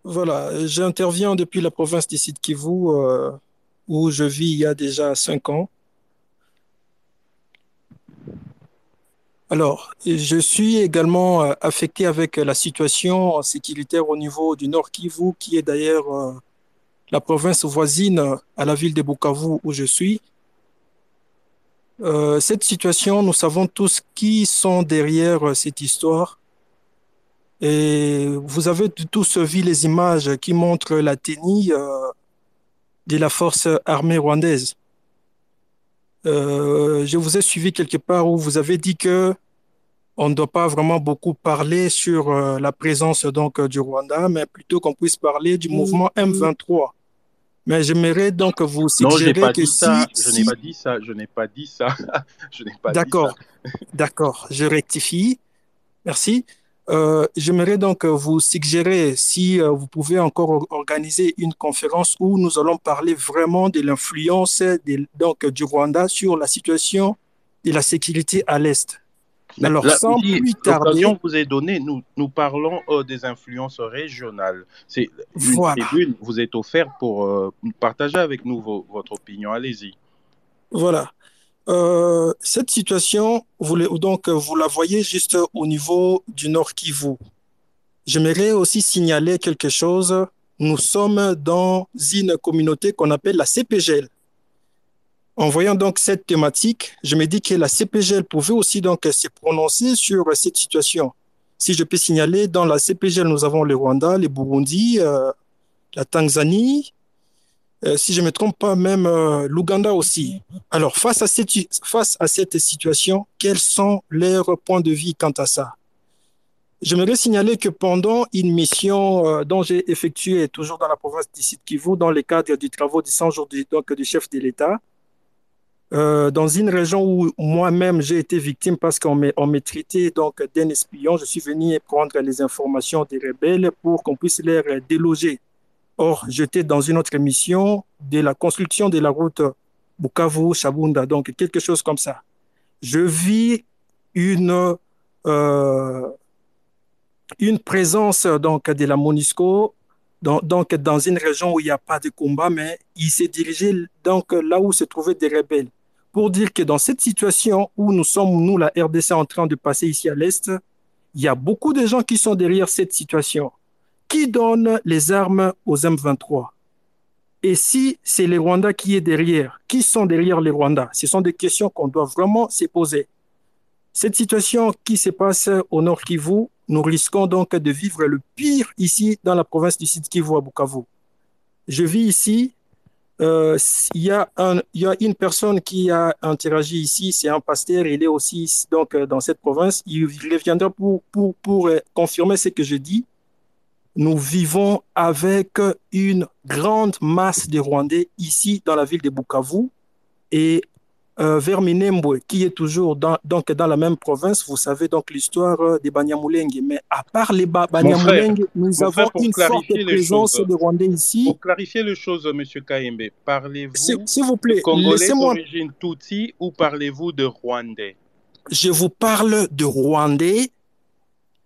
[SPEAKER 5] Voilà, j'interviens depuis la province du Sud Kivu, euh, où je vis il y a déjà cinq ans. Alors, je suis également euh, affecté avec la situation sécuritaire au niveau du Nord Kivu, qui est d'ailleurs euh, la province voisine à la ville de Bukavu où je suis. cette situation, nous savons tous qui sont derrière cette histoire. Et vous avez tous vu les images qui montrent la tenue euh, de la force armée rwandaise. Euh, je vous ai suivi quelque part où vous avez dit que on ne doit pas vraiment beaucoup parler sur euh, la présence donc du Rwanda, mais plutôt qu'on puisse parler du mouvement M23. Mais j'aimerais donc vous suggérer
[SPEAKER 2] non,
[SPEAKER 5] que
[SPEAKER 2] ça. Je n'ai pas dit ça. Je n'ai pas dit ça. <laughs> je n'ai pas
[SPEAKER 5] D'accord. D'accord. Je rectifie. Merci. Euh, j'aimerais donc vous suggérer si euh, vous pouvez encore organiser une conférence où nous allons parler vraiment de l'influence donc du Rwanda sur la situation de la sécurité à l'est.
[SPEAKER 2] Alors, sans plus tarder, vous est donnée, nous, nous parlons euh, des influences régionales. C'est voilà. vous êtes offert pour partager avec nous votre opinion. Allez-y.
[SPEAKER 5] Voilà. Euh, cette situation, vous, donc, vous la voyez juste au niveau du Nord Kivu. J'aimerais aussi signaler quelque chose. nous sommes dans une communauté qu'on appelle la CPGL. En voyant donc cette thématique, je me dis que la CPGL pouvait aussi donc se prononcer sur cette situation. Si je peux signaler, dans la CPGL, nous avons le Rwanda, le Burundi, euh, la Tanzanie, euh, si je ne me trompe pas, même euh, l'Ouganda aussi. Alors, face à, cette, face à cette situation, quels sont leurs points de vie quant à ça? J'aimerais signaler que pendant une mission euh, dont j'ai effectuée toujours dans la province du Sud Kivu, dans le cadre du travaux du 100 jours du, donc, du chef de l'État, dans une région où moi-même j'ai été victime parce qu'on m'est traité d'un espion, je suis venu prendre les informations des rebelles pour qu'on puisse les déloger Or, j'étais dans une autre mission de la construction de la route Bukavu-Chabunda, donc quelque chose comme ça. Je vis une, euh, une présence donc, de la MONUSCO dans, donc, dans une région où il n'y a pas de combat, mais il s'est dirigé donc, là où se trouvaient des rebelles. Pour dire que dans cette situation où nous sommes, nous, la RDC, en train de passer ici à l'Est, il y a beaucoup de gens qui sont derrière cette situation. Qui donne les armes aux M23? Et si c'est les Rwandais qui est derrière, qui sont derrière les Rwandais Ce sont des questions qu'on doit vraiment se poser. Cette situation qui se passe au nord Kivu, nous risquons donc de vivre le pire ici dans la province du Sud Kivu à Bukavu. Je vis ici, euh, il, y a un, y a une personne qui a interagi ici, c'est un pasteur, il est aussi donc dans cette province. Il reviendra pour, pour, pour confirmer ce que je dis nous vivons avec une grande masse de Rwandais ici dans la ville de Bukavu et euh, vers Minembwe, qui est toujours dans, donc dans la même province, vous savez donc l'histoire des Banyamulenge. Mais à part les ba Banyamulenge, nous avons une forte présence de Rwandais ici.
[SPEAKER 2] Pour clarifier les choses, M. Kaimbe, parlez-vous
[SPEAKER 5] s'il vous plaît,
[SPEAKER 2] Congolais d'origine Tutsi ou parlez-vous de Rwandais?
[SPEAKER 5] Je vous parle de Rwandais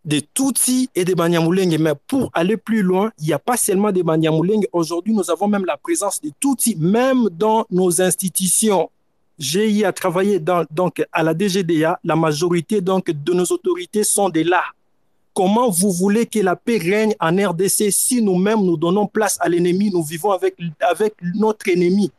[SPEAKER 5] des Tutsis et des Banyamulenge. Mais pour aller plus loin, il n'y a pas seulement des Banyamulenge. Aujourd'hui, nous avons même la présence des Tutsis, même dans nos institutions. J'ai eu à travailler dans, donc, à la DGDA. La majorité donc, de nos autorités sont des là. Comment vous voulez que la paix règne en RDC si nous-mêmes nous donnons place à l'ennemi, nous vivons avec, avec notre ennemi?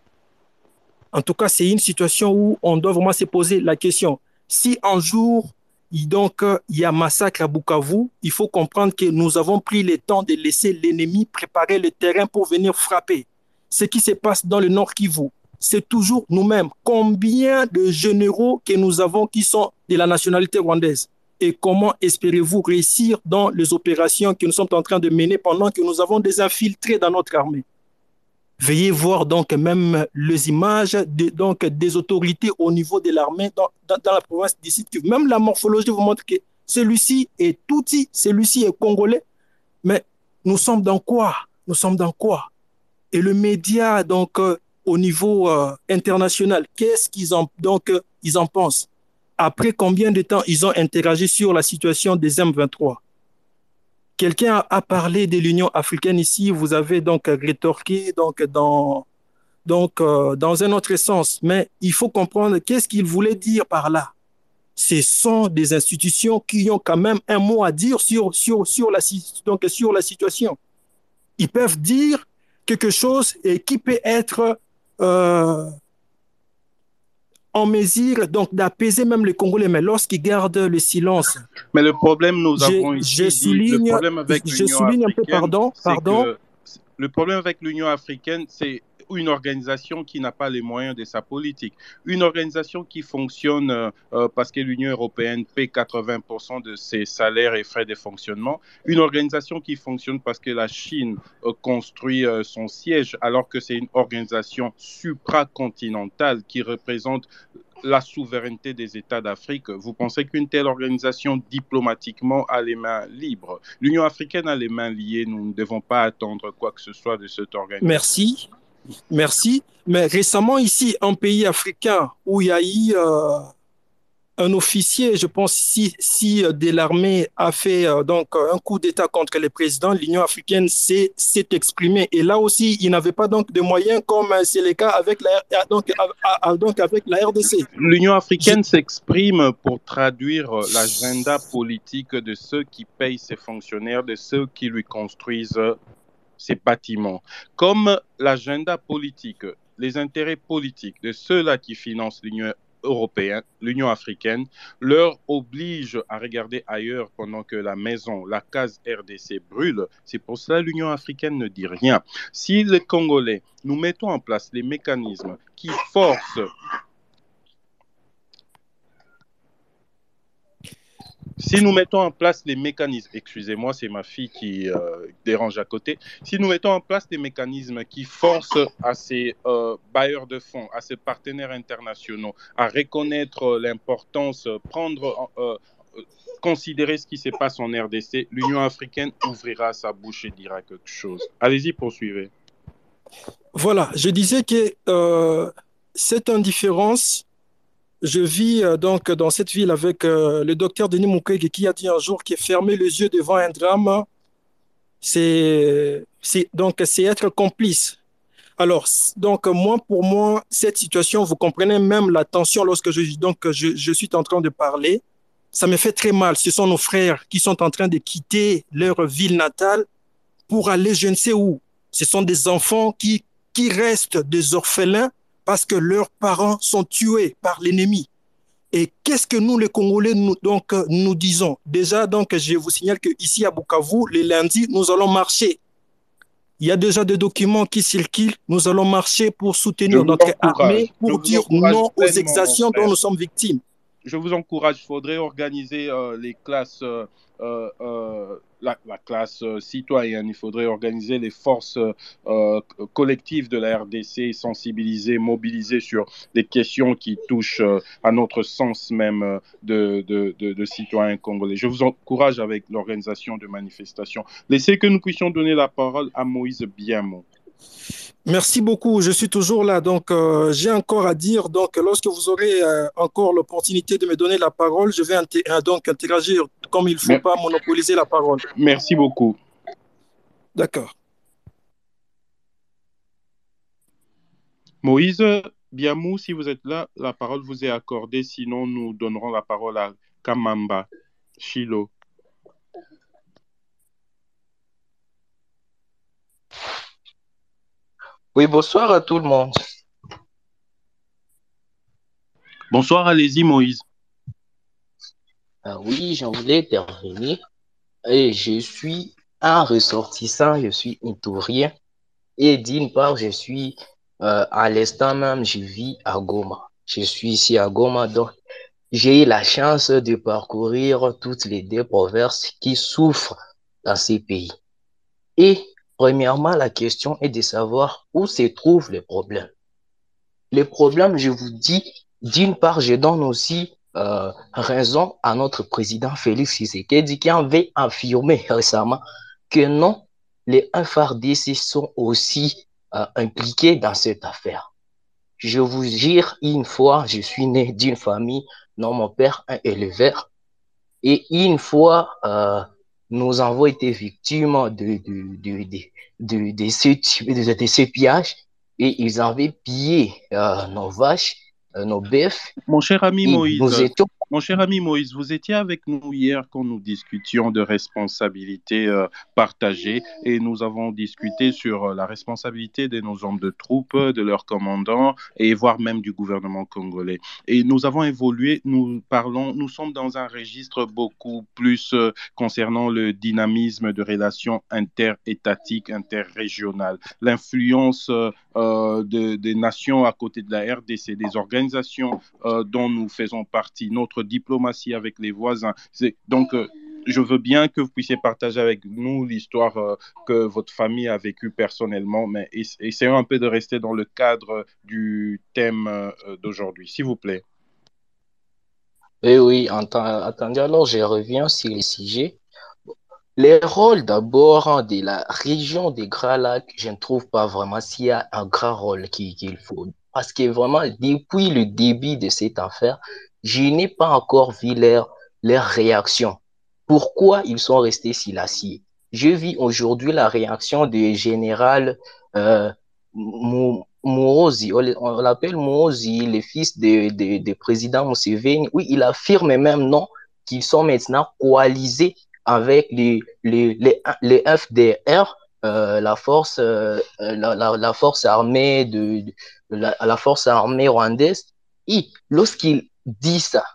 [SPEAKER 5] En tout cas, c'est une situation où on doit vraiment se poser la question. Si un jour donc, il y a massacre à Bukavu. Il faut comprendre que nous avons pris le temps de laisser l'ennemi préparer le terrain pour venir frapper. Ce qui se passe dans le Nord Kivu, c'est toujours nous-mêmes. Combien de généraux que nous avons qui sont de la nationalité rwandaise? Et comment espérez-vous réussir dans les opérations que nous sommes en train de mener pendant que nous avons des infiltrés dans notre armée? Veuillez voir donc même les images de, donc, des autorités au niveau de l'armée dans, dans, la province d'ici. Même la morphologie vous montre que celui-ci est touti, celui-ci est congolais. Mais nous sommes dans quoi? Nous sommes dans quoi? Et le média, donc, euh, au niveau euh, international, qu'est-ce qu'ils en, donc, euh, ils en pensent? Après combien de temps ils ont interagi sur la situation des M23 Quelqu'un a parlé de l'Union africaine ici, vous avez donc rétorqué donc dans, donc, euh, dans un autre sens, mais il faut comprendre qu'est-ce qu'il voulait dire par là. Ce sont des institutions qui ont quand même un mot à dire sur, sur, sur, la, donc sur la situation. Ils peuvent dire quelque chose et qui peut être euh, en mesure donc d'apaiser même les Congolais, mais lorsqu'ils gardent le silence.
[SPEAKER 2] Mais le problème, nous avons ici,
[SPEAKER 5] je souligne,
[SPEAKER 2] le problème avec
[SPEAKER 5] je souligne un peu, pardon, pardon.
[SPEAKER 2] Le problème avec l'Union africaine, c'est une organisation qui n'a pas les moyens de sa politique, une organisation qui fonctionne euh, euh, parce que l'Union européenne paie 80% de ses salaires et frais de fonctionnement, une organisation qui fonctionne parce que la Chine euh, construit son siège alors que c'est une organisation supracontinentale qui représente la souveraineté des États d'Afrique. Vous pensez qu'une telle organisation diplomatiquement a les mains libres? L'Union africaine a les mains liées. Nous ne devons pas attendre quoi que ce soit de cette organisation.
[SPEAKER 5] Merci. Merci. Mais récemment, ici, un pays africain où il y a eu euh, un officier, je pense, si, si euh, de l'armée a fait euh, donc un coup d'État contre le président, l'Union africaine s'est exprimée. Et là aussi, il n'avait pas donc de moyens comme c'est le cas avec la, donc, donc avec la RDC.
[SPEAKER 2] L'Union africaine s'exprime pour traduire l'agenda politique de ceux qui payent ses fonctionnaires, de ceux qui lui construisent ces bâtiments, comme l'agenda politique, les intérêts politiques de ceux-là qui financent l'Union européenne, l'Union africaine, leur oblige à regarder ailleurs pendant que la maison, la case RDC brûle. C'est pour cela que l'Union africaine ne dit rien. Si les Congolais, nous mettons en place les mécanismes qui forcent Si nous mettons en place les mécanismes, excusez-moi, c'est ma fille qui euh, dérange à côté, si nous mettons en place des mécanismes qui forcent à ces euh, bailleurs de fonds, à ces partenaires internationaux à reconnaître l'importance, prendre, euh, considérer ce qui se passe en RDC, l'Union africaine ouvrira sa bouche et dira quelque chose. Allez-y, poursuivez.
[SPEAKER 5] Voilà, je disais que cette indifférence je vis euh, donc dans cette ville avec euh, le docteur Denis Mukwege qui a dit un jour qu'il fermer les yeux devant un drame, c'est donc c'est être complice. Alors donc moi pour moi cette situation, vous comprenez même la tension lorsque je donc je, je suis en train de parler, ça me fait très mal. Ce sont nos frères qui sont en train de quitter leur ville natale pour aller je ne sais où. Ce sont des enfants qui qui restent des orphelins parce que leurs parents sont tués par l'ennemi. Et qu'est-ce que nous, les Congolais, nous, donc, nous disons? Déjà, donc, je vous signale qu'ici à Bukavu, les lundis, nous allons marcher. Il y a déjà des documents qui circulent. Nous allons marcher pour soutenir notre armée, pour dire non aux exactions dont nous sommes victimes.
[SPEAKER 2] Je vous encourage. Il faudrait organiser euh, les classes euh, euh, euh, la, classe euh, citoyenne, il faudrait organiser les forces collectives de la RDC, sensibiliser, mobiliser sur des questions qui touchent à notre sens même de, de, de, citoyens congolais. Je vous encourage avec l'organisation de manifestations. Laissez que nous puissions donner la parole à Moïse Biamon.
[SPEAKER 5] Merci beaucoup. Je suis toujours là. Donc, euh, j'ai encore à dire. Donc, lorsque vous aurez euh, encore l'opportunité de me donner la parole, je vais euh, donc interagir comme il ne faut pas monopoliser la parole.
[SPEAKER 2] Merci beaucoup.
[SPEAKER 5] D'accord.
[SPEAKER 2] Moïse Biamou, si vous êtes là, la parole vous est accordée. Sinon, nous donnerons la parole à Kamamba Chilo.
[SPEAKER 6] Oui, bonsoir à tout le monde.
[SPEAKER 2] Bonsoir, allez-y, Moïse.
[SPEAKER 6] Ah oui, j'en voulais intervenir. Et je suis un ressortissant, je suis un tourien. Et d'une part, je suis euh, à l'instant même, je vis à Goma. Je suis ici à Goma, donc j'ai eu la chance de parcourir toutes les deux provinces qui souffrent dans ces pays. Et Premièrement, la question est de savoir où se trouvent les problèmes. Les problèmes, je vous dis, d'une part, je donne aussi euh, raison à notre président Félix Tshisekedi qui avait affirmé récemment que non, les FRDC sont aussi euh, impliqués dans cette affaire. Je vous jure, une fois, je suis né d'une famille, non, mon père, un éleveur, et une fois, euh, nous avons été victimes de, de, de, de, de, ce, pillage et ils avaient pillé euh, nos vaches, euh, nos bœufs.
[SPEAKER 2] Mon cher ami Moïse, nous étions mon cher ami Moïse, vous étiez avec nous hier quand nous discutions de responsabilités euh, partagées et nous avons discuté sur euh, la responsabilité de nos hommes de troupes, de leurs commandants et voire même du gouvernement congolais. Et nous avons évolué, nous parlons, nous sommes dans un registre beaucoup plus euh, concernant le dynamisme de relations interétatiques, interrégionales, l'influence des nations à côté de la RDC, des organisations dont nous faisons partie, notre diplomatie avec les voisins. Donc, euh, je veux bien que vous puissiez partager avec nous l'histoire euh, que votre famille a vécue personnellement, mais essayons un peu de rester dans le cadre du thème euh, d'aujourd'hui, s'il vous plaît.
[SPEAKER 6] Eh oui, oui, attendez, alors je reviens sur les sujets. Les rôles d'abord de la région des Grands Lacs, je ne trouve pas vraiment s'il y a un grand rôle qu'il faut. Parce que vraiment, depuis le début de cette affaire, je n'ai pas encore vu leur, leur réaction. Pourquoi ils sont restés silencieux Je vis aujourd'hui la réaction du général euh, on l'appelle Mourozi, le fils de, de, président Museveni. Oui, il affirme même non qu'ils sont maintenant coalisés avec les, les, les, FDR la force, la, force armée de, la, force armée rwandaise. Et lorsqu'il dit ça,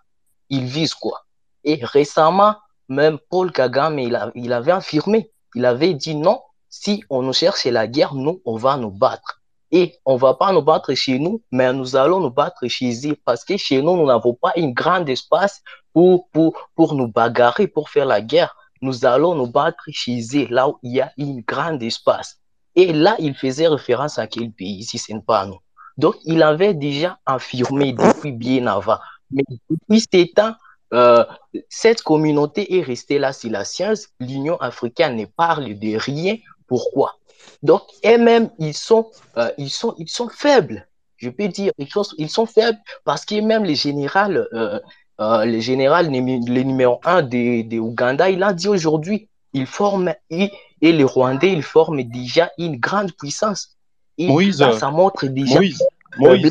[SPEAKER 6] il vise quoi? Et récemment, même Paul Kagame, il, il avait affirmé, il avait dit non, si on nous cherche la guerre, nous, on va nous battre. Et on va pas nous battre chez nous, mais nous allons nous battre chez eux parce que chez nous, nous n'avons pas un grand espace pour, pour, pour nous bagarrer, pour faire la guerre. Nous allons nous battre chez eux, là où il y a un grand espace. Et là, il faisait référence à quel pays, si ce n'est pas nous. Donc, il avait déjà affirmé depuis bien avant. Mais depuis ce temps, euh, cette communauté est restée là si la science. L'Union africaine ne parle de rien. Pourquoi? Donc, eux-mêmes, ils sont, euh, ils, sont, ils sont faibles. Je peux dire, ils sont, ils sont faibles parce que même le général, euh, euh, le général, le numéro un de, de Ouganda, il a dit aujourd'hui, il forme, et, les Rwandais, ils forment déjà une grande puissance.
[SPEAKER 2] Moïse,
[SPEAKER 6] ça, montre déjà
[SPEAKER 2] Moïse, Moïse,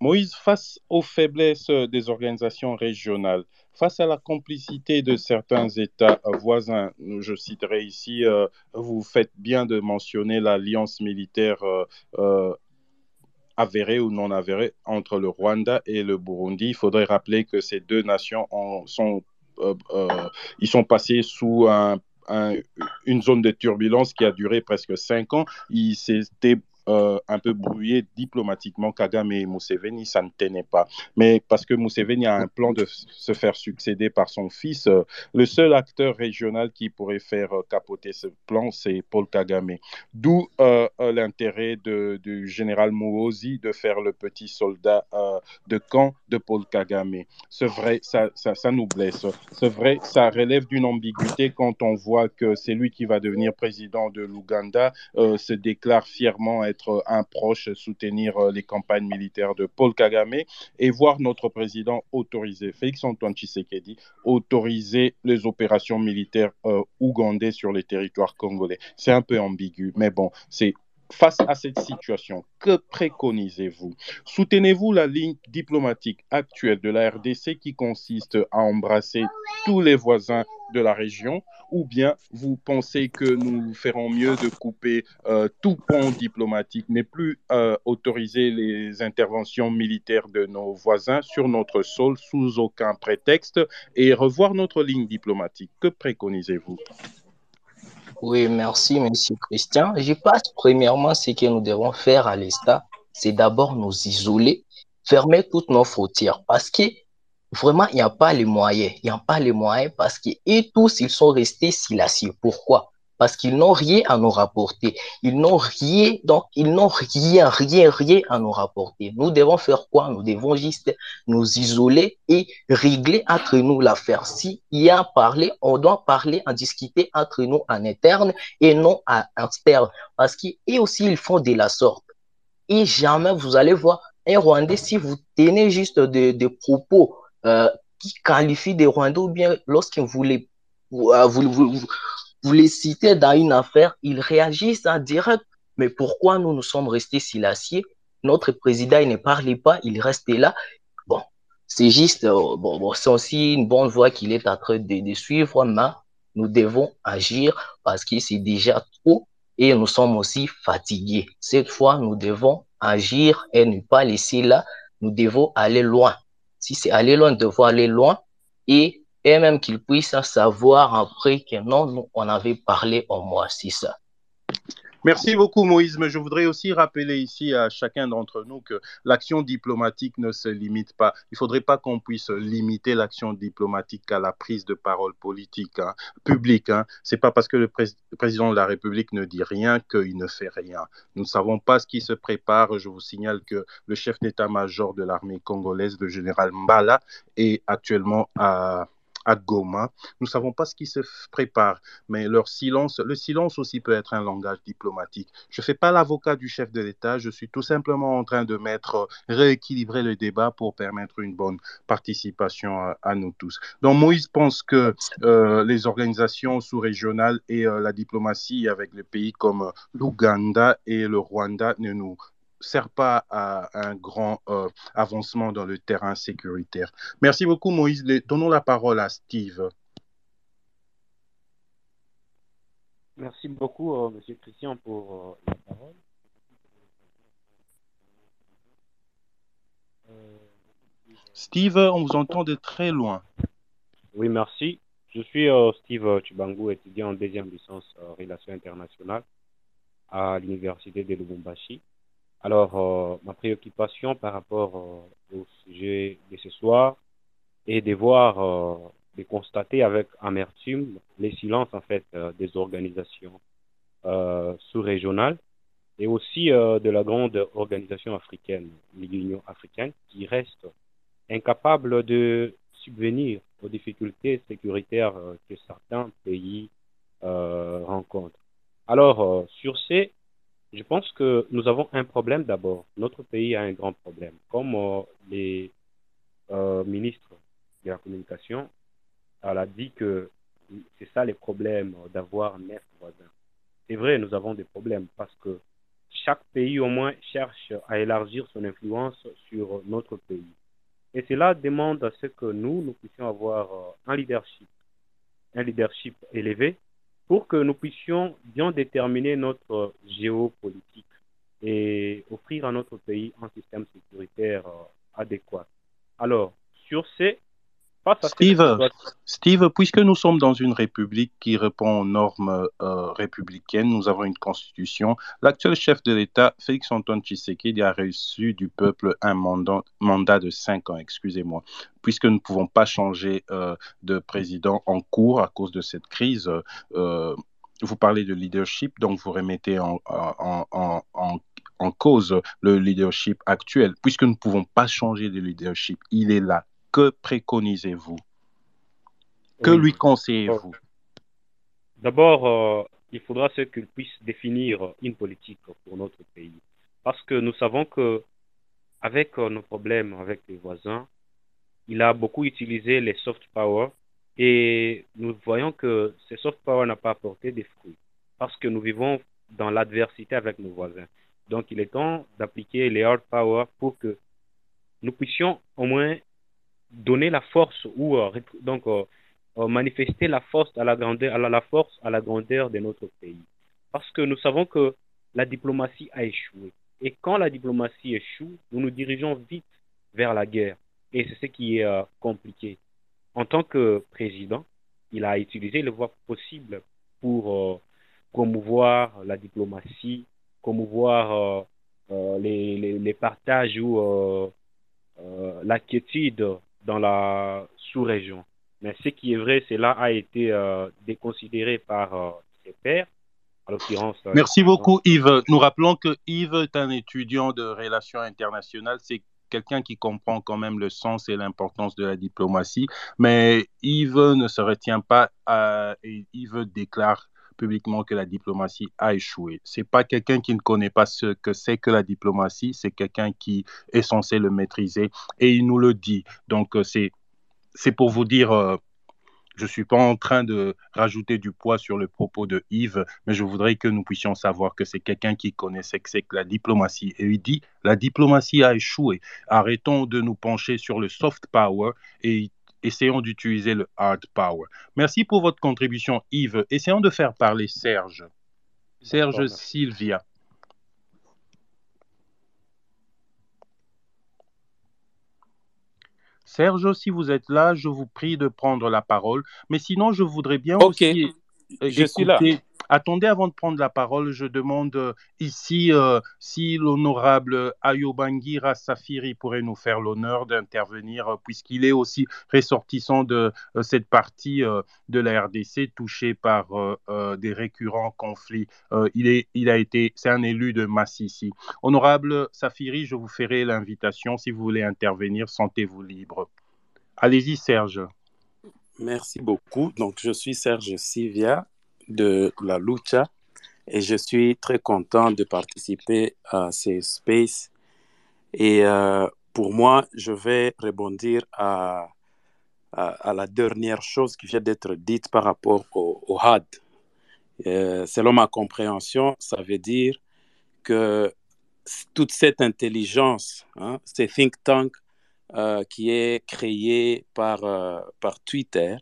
[SPEAKER 2] Moïse, face aux faiblesses des organisations régionales, face à la complicité de certains États voisins, je citerai ici, euh, vous faites bien de mentionner l'alliance militaire euh, euh, avérée ou non avérée entre le Rwanda et le Burundi. Il faudrait rappeler que ces deux nations sont, ils sont sous une zone de turbulence qui a duré presque cinq ans. Il s'était euh, un peu brouillé diplomatiquement Kagame et Museveni, ça ne tenait pas. Mais parce que Museveni a un plan de se faire succéder par son fils, euh, le seul acteur régional qui pourrait faire euh, capoter ce plan, c'est Paul Kagame. D'où l'intérêt du général Muozi de faire le petit soldat de camp de Paul Kagame. C'est vrai, ça, ça, ça nous blesse. C'est vrai, ça relève d'une ambiguïté quand on voit que c'est lui qui va devenir président de l'Ouganda, se déclare fièrement être un proche, soutenir euh, les campagnes militaires de Paul Kagame et voir notre président autoriser, Félix Antoine Tshisekedi, autoriser les opérations militaires euh, ougandais sur les territoires congolais. C'est un peu ambigu, mais bon, c'est Face à cette situation, que préconisez-vous? Soutenez-vous la ligne diplomatique actuelle de la RDC qui consiste à embrasser tous les voisins de la région ou bien vous pensez que nous ferons mieux de couper euh, tout pont diplomatique, n'est plus euh, autoriser les interventions militaires de nos voisins sur notre sol sous aucun prétexte et revoir notre ligne diplomatique? Que préconisez-vous?
[SPEAKER 6] Oui, merci, Monsieur Christian. Je pense premièrement ce que nous devons faire à l'État, c'est d'abord nous isoler, fermer toutes nos frontières parce que vraiment, il n'y a pas les moyens. Il n'y a pas les moyens parce que et tous, ils sont restés silencieux. Pourquoi? Parce qu'ils n'ont rien à nous rapporter. Ils n'ont rien, donc ils n'ont rien, rien, rien à nous rapporter. Nous devons faire quoi? Nous devons juste nous isoler et régler entre nous l'affaire. S'il y a à parler, on doit parler, en discuter entre nous en interne et non à externe. Parce qu'ils aussi, ils font de la sorte. Et jamais vous allez voir un Rwandais, si vous tenez juste des propos euh, qui qualifient des Rwandais ou bien lorsque vous les, vous, euh, vous, vous les citez dans une affaire, ils réagissent en direct. Mais pourquoi nous nous sommes restés silencieux? Notre président, il ne parlait pas, il restait là. Bon, c'est juste, euh, bon, c'est aussi une bonne voie qu'il est en train de, de, suivre, mais nous devons agir parce que c'est déjà trop et nous sommes aussi fatigués. Cette fois, nous devons agir et ne pas laisser là. Nous devons aller loin si c'est aller loin, devoir aller loin et, et même qu'ils puissent savoir après que non, nous, on avait parlé au c'est ça.
[SPEAKER 2] Merci beaucoup, Moïse. Mais je voudrais aussi rappeler ici à chacun d'entre nous que l'action diplomatique ne se limite pas. Il ne faudrait pas qu'on puisse limiter l'action diplomatique à la prise de parole politique, hein, publique. Hein. Ce n'est pas parce que le, président de la République ne dit rien qu'il ne fait rien. Nous ne savons pas ce qui se prépare. Je vous signale que le chef d'état-major de l'armée congolaise, le général Mbala, est actuellement à à Goma. Nous ne savons pas ce qui se prépare, mais leur silence, le silence aussi peut être un langage diplomatique. Je ne fais pas l'avocat du chef de l'État, je suis tout simplement en train de mettre, rééquilibrer le débat pour permettre une bonne participation à, nous tous. Donc Moïse pense que euh, les organisations sous-régionales et euh, la diplomatie avec les pays comme l'Ouganda et le Rwanda ne nous sert pas à un grand euh, avancement dans le terrain sécuritaire. Merci beaucoup, Moïse. Donnons la parole à Steve.
[SPEAKER 7] Merci beaucoup, euh, Monsieur Christian, pour euh, la parole.
[SPEAKER 2] Steve, on vous entend de très loin.
[SPEAKER 7] Oui, merci. Je suis Steve Chubangu, étudiant en deuxième licence Relations internationales à l'Université de Lubumbashi. Alors, ma préoccupation par rapport au sujet de ce soir est de voir de constater avec amertume les silences en fait euh, des organisations euh, sous-régionales et aussi euh, de la grande organisation africaine, l'Union africaine, qui reste incapable de subvenir aux difficultés sécuritaires que certains pays rencontrent. Alors, sur ces, je pense que nous avons un problème d'abord. Notre pays a un grand problème. Comme les ministres de la communication elle a dit que c'est ça les problèmes d'avoir neuf voisins. C'est vrai, nous avons des problèmes parce que chaque pays au moins cherche à élargir son influence sur notre pays. Et cela demande à ce que nous, nous puissions avoir euh, un leadership, un leadership élevé pour que nous puissions bien déterminer notre géopolitique et offrir à notre pays un système sécuritaire euh, adéquat. Alors, sur ces
[SPEAKER 2] Steve, Steve, puisque nous sommes dans une république qui répond aux normes euh, républicaines, nous avons une constitution. L'actuel chef de l'État, Félix Antoine Tshisekedi, a reçu du peuple un mandat, mandat de cinq ans, excusez-moi. Puisque nous ne pouvons pas changer euh, de président en cours à cause de cette crise, euh, vous parlez de leadership, donc vous remettez en, en, en, en cause le leadership actuel. Puisque nous ne pouvons pas changer de leadership, il est là que préconisez-vous? Que lui conseillez-vous?
[SPEAKER 7] D'abord, euh, il faudra ce qu'il puisse définir une politique pour notre pays. Parce que nous savons que avec euh, nos problèmes avec les voisins, il a beaucoup utilisé les soft power et nous voyons que ces soft power n'ont pas apporté des fruits parce que nous vivons dans l'adversité avec nos voisins. Donc, il est temps d'appliquer les hard power pour que nous puissions au moins donner la force ou euh, donc euh, euh, manifester la force à la grandeur à la, force à la grandeur de notre pays. Parce que nous savons que la diplomatie a échoué. Et quand la diplomatie échoue nous nous dirigeons vite vers la guerre. Et c'est ce qui est compliqué. En tant que président il a utilisé les voies possibles pour promouvoir la diplomatie promouvoir les, partages ou l'inquiétude dans la sous-région. Mais ce qui est vrai, cela a été euh, déconsidéré par euh, ses pairs.
[SPEAKER 2] Euh, Merci beaucoup, Yves. Nous rappelons que Yves est un étudiant de relations internationales. C'est quelqu'un qui comprend quand même le sens et l'importance de la diplomatie. Mais Yves ne se retient pas à, et Yves déclare publiquement que la diplomatie a échoué. C'est pas quelqu'un qui ne connaît pas ce que c'est que la diplomatie, c'est quelqu'un qui est censé le maîtriser et il nous le dit. Donc euh, c'est c'est pour vous dire euh, je ne suis pas en train de rajouter du poids sur le propos de Yves, mais je voudrais que nous puissions savoir que c'est quelqu'un qui connaissait que c'est que la diplomatie. Et il dit, la diplomatie a échoué. Arrêtons de nous pencher sur le soft power et essayons d'utiliser le hard power. Merci pour votre contribution, Yves. Essayons de faire parler Serge. Serge Sylvia. Serge, si vous êtes là, je vous prie de prendre la parole. Mais sinon, je voudrais bien aussi
[SPEAKER 8] je suis là.
[SPEAKER 2] Attendez avant de prendre la parole, je demande euh, ici euh, si l'honorable Ayobangira Safiri pourrait nous faire l'honneur d'intervenir, euh, puisqu'il est aussi ressortissant de cette partie de la RDC touchée par des récurrents conflits. il, est, il a été, c'est un élu de Massissi. Honorable Safiri, je vous ferai l'invitation. Si vous voulez intervenir, sentez-vous libre. Allez-y, Serge.
[SPEAKER 8] Merci beaucoup. Donc, je suis Serge Sivia de la lucha et je suis très content de participer à ces spaces. Et euh, pour moi, je vais rebondir à, à, la dernière chose qui vient d'être dite par rapport au, HAD. Euh, selon ma compréhension, ça veut dire que toute cette intelligence, hein, ces think tanks euh, qui est créé par, par Twitter,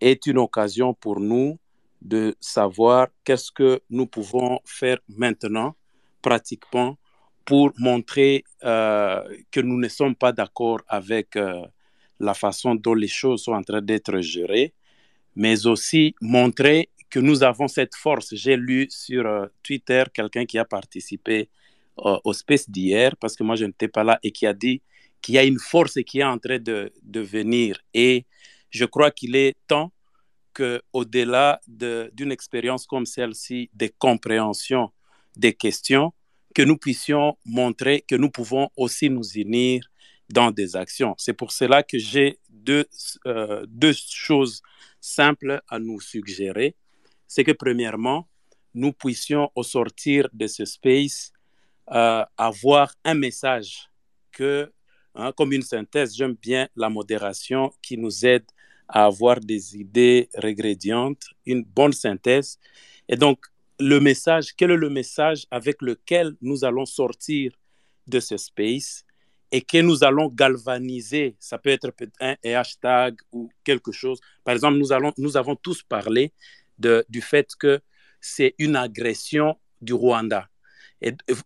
[SPEAKER 8] est une occasion pour nous de savoir qu'est-ce que nous pouvons faire maintenant, pratiquement, pour montrer euh, que nous ne sommes pas d'accord avec euh, la façon dont les choses sont en train d'être gérées, mais aussi montrer que nous avons cette force. J'ai lu sur euh, Twitter quelqu'un qui a participé au space d'hier, parce que moi je n'étais pas là, et qui a dit qu'il y a une force qui est en train de, de venir. Et je crois qu'il est temps qu'au-delà d'une expérience comme celle-ci, de compréhension des questions, que nous puissions montrer que nous pouvons aussi nous unir dans des actions. C'est pour cela que j'ai deux, euh, deux choses simples à nous suggérer. C'est que premièrement, nous puissions au sortir de ce space euh, avoir un message que, hein, comme une synthèse, j'aime bien la modération qui nous aide à avoir des idées régrédientes, une bonne synthèse. Et donc, le message, quel est le message avec lequel nous allons sortir de ce space et que nous allons galvaniser? Ça peut être un hashtag ou quelque chose. Par exemple, nous, allons, nous avons tous parlé du fait que c'est une agression du Rwanda.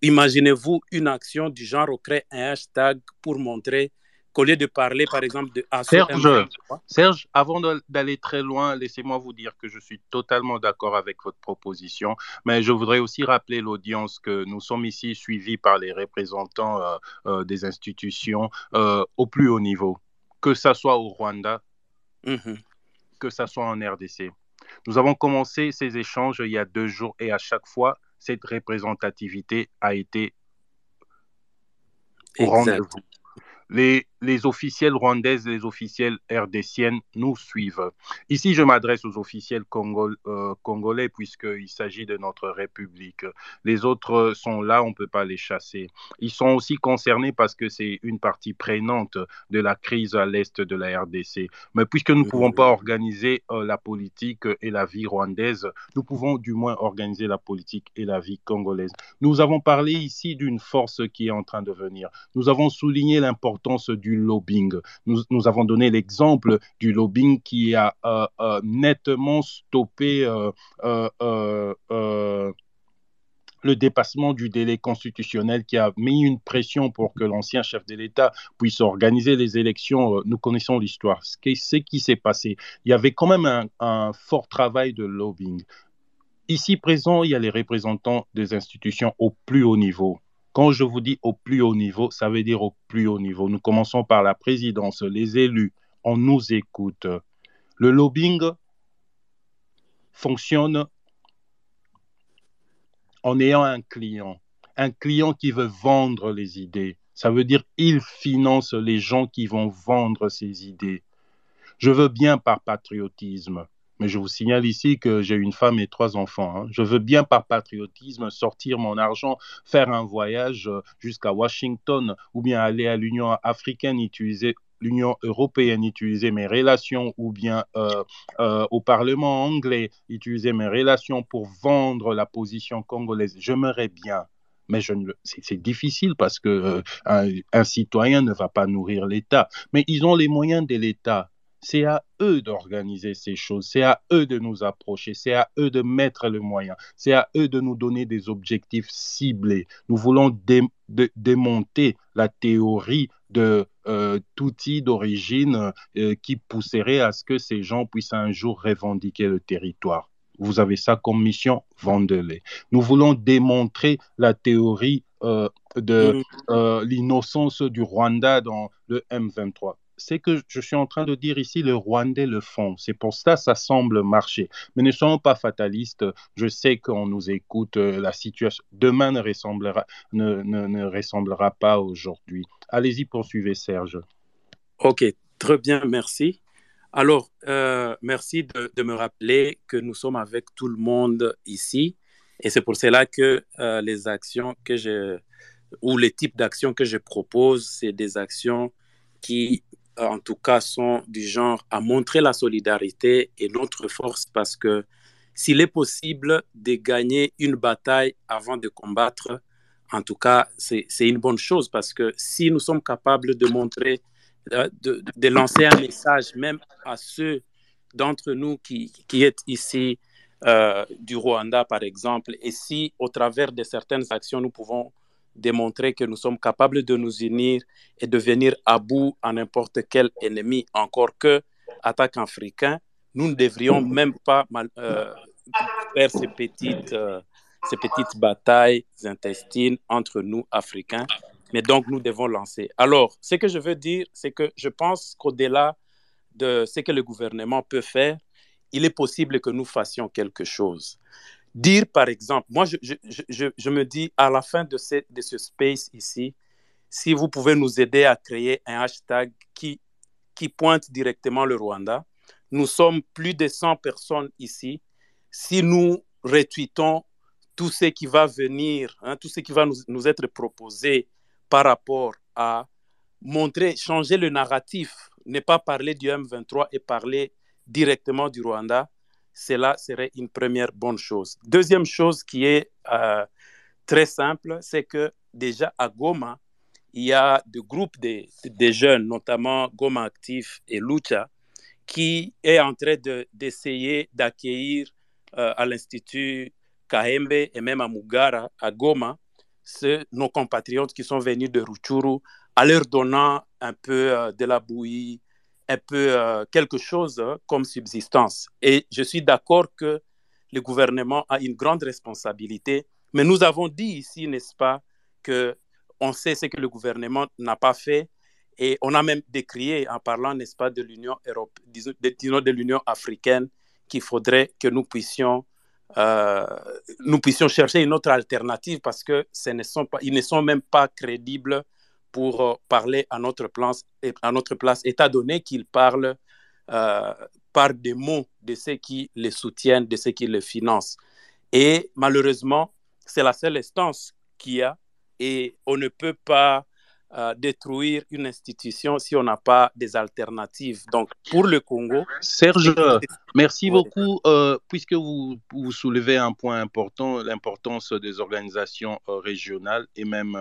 [SPEAKER 8] Imaginez-vous une action du genre, on crée un hashtag pour montrer qu'au lieu de parler, par exemple, de
[SPEAKER 2] Serge, Serge, avant d'aller très loin, laissez-moi vous dire que je suis totalement d'accord avec votre proposition, mais je voudrais aussi rappeler l'audience que nous sommes ici suivis par les représentants euh, euh, des institutions euh, au plus haut niveau, que ce soit au Rwanda, mhm. que ce soit en RDC. Nous avons commencé ces échanges il y a deux jours et à chaque fois, cette représentativité a été au rendez-vous les, les officiels rwandaises les officiels RDCiennes nous suivent. Ici, je m'adresse aux officiels congol, euh, congolais puisqu'il s'agit de notre République. Les autres sont là, on ne peut pas les chasser. Ils sont aussi concernés parce que c'est une partie prenante de la crise à l'est de la RDC. Mais puisque nous ne pouvons pas organiser euh, la politique et la vie rwandaise, nous pouvons du moins organiser la politique et la vie congolaise. Nous avons parlé ici d'une force qui est en train de venir. Nous avons souligné l'importance du lobbying. Nous, avons donné l'exemple du lobbying qui a euh, euh, nettement stoppé euh, le dépassement du délai constitutionnel qui a mis une pression pour que l'ancien chef de l'État puisse organiser les élections. Nous connaissons l'histoire. Ce qui, s'est passé, il y avait quand même un, un, fort travail de lobbying. Ici présent, il y a les représentants des institutions au plus haut niveau. Quand je vous dis au plus haut niveau, ça veut dire au plus haut niveau. Nous commençons par la présidence, les élus, on nous écoute. Le lobbying fonctionne en ayant un client, un client qui veut vendre les idées. Ça veut dire il finance les gens qui vont vendre ces idées. Je veux bien par patriotisme, mais je vous signale ici que j'ai une femme et trois enfants. Hein. Je veux bien par patriotisme sortir mon argent, faire un voyage euh, jusqu'à Washington ou bien aller à l'Union africaine, utiliser l'Union européenne, utiliser mes relations ou bien euh, euh, au Parlement anglais, utiliser mes relations pour vendre la position congolaise. J'aimerais bien mais c'est difficile parce que un, citoyen ne va pas nourrir l'État. Mais ils ont les moyens de l'État. C'est à eux d'organiser ces choses, c'est à eux de nous approcher, c'est à eux de mettre le moyen, c'est à eux de nous donner des objectifs ciblés. Nous voulons démonter la théorie de euh, tout outil d'origine euh, qui pousserait à ce que ces gens puissent un jour revendiquer le territoire. Vous avez ça comme mission, vendez-les. Nous voulons démontrer la théorie euh, de mm. l'innocence du Rwanda dans le M23 c'est que je suis en train de dire ici, le Rwandais le font. C'est pour ça que ça semble marcher. Mais ne soyons pas fatalistes. Je sais qu'on nous écoute. Euh, la situation demain ne ressemblera, ne, ne, ressemblera pas aujourd'hui. Allez-y, poursuivez, Serge.
[SPEAKER 8] OK, très bien, merci. Alors, euh, merci de, me rappeler que nous sommes avec tout le monde ici. Et c'est pour cela que euh, les actions que je, ou les types d'actions que je propose, c'est des actions qui en tout cas, sont du genre à montrer la solidarité et notre force parce que s'il est possible de gagner une bataille avant de combattre, en tout cas, c'est une bonne chose parce que si nous sommes capables de montrer, euh, de, de lancer un message même à ceux d'entre nous qui, qui est ici euh, du Rwanda, par exemple, et si au travers de certaines actions, nous pouvons démontrer que nous sommes capables de nous unir et de venir à bout à n'importe quel ennemi, encore que attaque africain, nous ne devrions même pas euh, faire ces petites, euh, ces petites batailles intestines entre nous, Africains, mais donc nous devons lancer. Alors, ce que je veux dire, c'est que je pense qu'au-delà de ce que le gouvernement peut faire, il est possible que nous fassions quelque chose. Dire, par exemple, moi, je, je, je, je me dis, à la fin de ce, de ce space ici, si vous pouvez nous aider à créer un hashtag qui, qui pointe directement le Rwanda, nous sommes plus de 100 personnes ici. Si nous retweetons tout ce qui va venir, hein, tout ce qui va nous, nous, être proposé par rapport à montrer, changer le narratif, ne pas parler du M23 et parler directement du Rwanda, cela serait une première bonne chose. Deuxième chose qui est euh, très simple, c'est que déjà à Goma, il y a des groupes de, jeunes, notamment Goma Actif et Lucha, qui est en train d'essayer de, d'accueillir euh, à l'Institut Kahembe et même à Mugara, à Goma, nos compatriotes qui sont venus de Ruchuru, en leur donnant un peu euh, de la bouillie, un peu euh, quelque chose hein, comme subsistance. Et je suis d'accord que le gouvernement a une grande responsabilité, mais nous avons dit ici, n'est-ce pas, que on sait ce que le gouvernement n'a pas fait et on a même décrié en parlant, n'est-ce pas, de l'Union disons de l'Union africaine, qu'il faudrait que nous puissions euh, nous puissions chercher une autre alternative parce que ce ne sont pas, ils ne sont même pas crédibles pour euh, parler à notre place, à notre place état donné qu'ils parlent euh, par des mots de ceux qui les soutiennent, de ceux qui les financent. Et malheureusement, c'est la seule instance qu'il y a et on ne peut pas euh, détruire une institution si on n'a pas des alternatives. Donc, pour le Congo.
[SPEAKER 2] Serge, merci beaucoup. Euh, puisque vous, vous, soulevez un point important, l'importance des organisations euh, régionales et même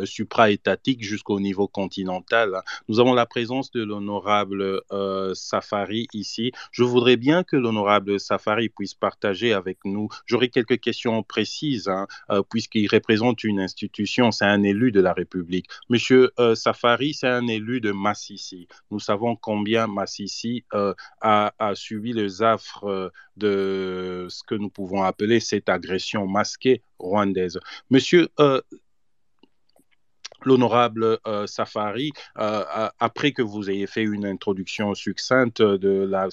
[SPEAKER 2] euh, supra-étatiques jusqu'au niveau continental. Hein. Nous avons la présence de l'honorable euh, Safari ici. Je voudrais bien que l'honorable Safari puisse partager avec nous. J'aurais quelques questions précises, hein, euh, puisqu'il représente une institution, c'est un élu de la République. Monsieur Safari, c'est un élu de Massissi. Nous savons combien Massissi a, subi les affres de ce que nous pouvons appeler cette agression masquée rwandaise. Monsieur, l'honorable euh, Safari, euh, après que vous ayez fait une introduction succincte de la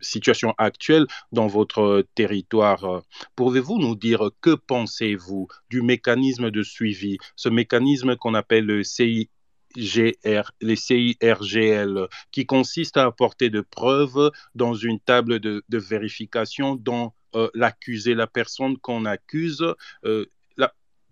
[SPEAKER 2] situation actuelle dans votre territoire. Pouvez-vous nous dire que pensez-vous du mécanisme de suivi, ce mécanisme qu'on appelle le CIRGL, qui consiste à apporter de preuves dans une table de, vérification dont euh, l'accusé, la personne qu'on accuse, euh,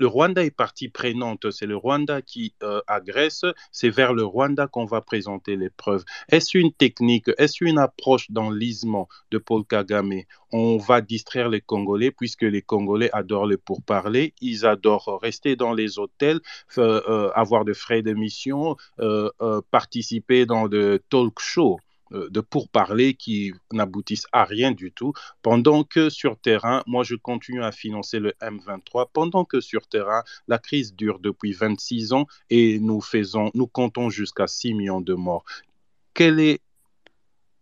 [SPEAKER 2] le Rwanda est partie prenante, c'est le Rwanda qui euh, agresse, c'est vers le Rwanda qu'on va présenter les preuves. Est-ce une technique, est-ce une approche d'enlisement de Paul Kagame? On va distraire les Congolais puisque les Congolais adorent le pourparler, ils adorent rester dans les hôtels, euh, euh, avoir de frais de mission, euh, participer dans de talk shows de pourparlers qui n'aboutissent à rien du tout, pendant que sur terrain, moi je continue à financer le M23, pendant que sur terrain, la crise dure depuis 26 ans et nous faisons, nous comptons jusqu'à 6 millions de morts. Quel est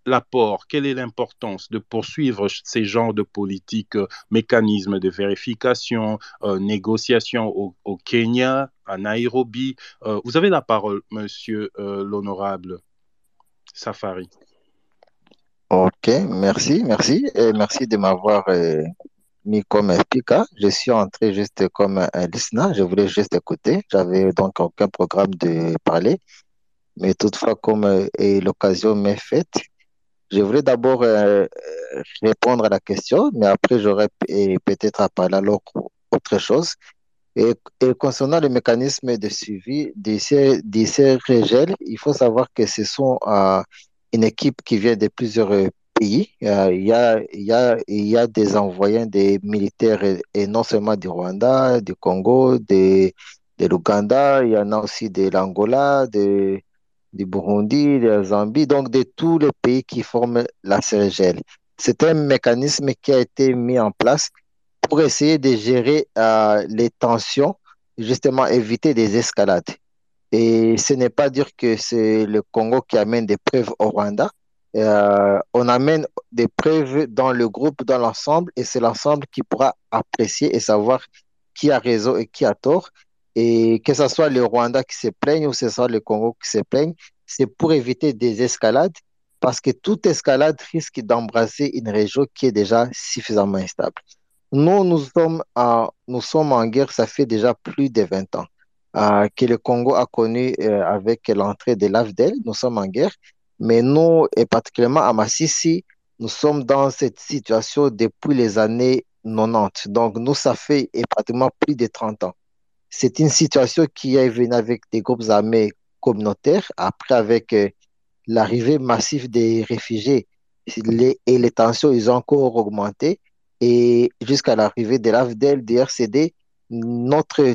[SPEAKER 2] l'apport, quelle est l'importance de poursuivre ces genres de politiques, euh, mécanismes de vérification, euh, négociations au, Kenya, à Nairobi? Euh, Vous avez la parole, monsieur l'honorable. Safari.
[SPEAKER 9] Ok, merci, merci. Et merci de m'avoir euh, mis comme speaker. Je suis entré juste comme un listener. Je voulais juste écouter. J'avais donc aucun programme de parler. Mais toutefois, comme euh, l'occasion m'est faite, je voulais d'abord euh, répondre à la question, mais après, j'aurais peut-être à parler alors autre chose. Et, concernant le mécanisme de suivi des CRGL, il faut savoir que ce sont euh, une équipe qui vient de plusieurs pays. Euh, il, y a, il, y a, il y a des envoyés des militaires et, non seulement du Rwanda, du Congo, de, de l'Ouganda, il y en a aussi de l'Angola, de, du Burundi, de la Zambie, donc de tous les pays qui forment la CRGL. c'est un mécanisme qui a été mis en place pour essayer de gérer euh, les tensions, justement éviter des escalades. Et ce n'est pas dire que c'est le Congo qui amène des preuves au Rwanda. Euh, on amène des preuves dans le groupe, dans l'ensemble, et c'est l'ensemble qui pourra apprécier et savoir qui a raison et qui a tort. Et que ce soit le Rwanda qui se plaigne ou ce soit le Congo qui se plaigne, c'est pour éviter des escalades, parce que toute escalade risque d'embrasser une région qui est déjà suffisamment instable. Nous, nous sommes, nous sommes en guerre, ça fait déjà plus de 20 ans euh, que le Congo a connu euh, avec l'entrée de l'AFDEL. Nous sommes en guerre, mais nous, et particulièrement à Massissi, nous sommes dans cette situation depuis les années 90. Donc, nous, ça fait pratiquement plus de 30 ans. C'est une situation qui est venue avec des groupes armés communautaires, après avec euh, l'arrivée massive des réfugiés et les tensions, ils ont encore augmenté. Et jusqu'à l'arrivée de l'AFDEL, du RCD, notre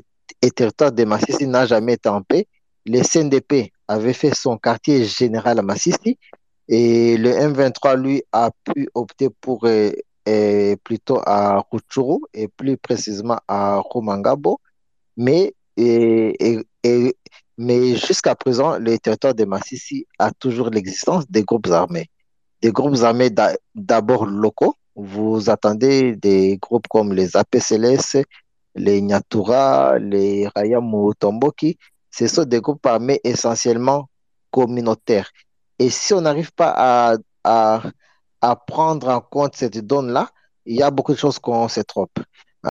[SPEAKER 9] territoire de Massissi n'a jamais été en paix. Le CNDP avait fait son quartier général à Massissi et le M23, lui, a pu opter pour euh, euh, plutôt à Rutshuru et plus précisément à Rumangabo. Mais, mais jusqu'à présent, le territoire de Massissi a toujours l'existence des groupes armés. Des groupes armés d'abord locaux. Vous attendez des groupes comme les APCLS, les Nyatura, les Rayamu Tomboki. Ce sont des groupes armés essentiellement communautaires. Et si on n'arrive pas à, à, à, prendre en compte cette donne-là, il y a beaucoup de choses qu'on se trompe.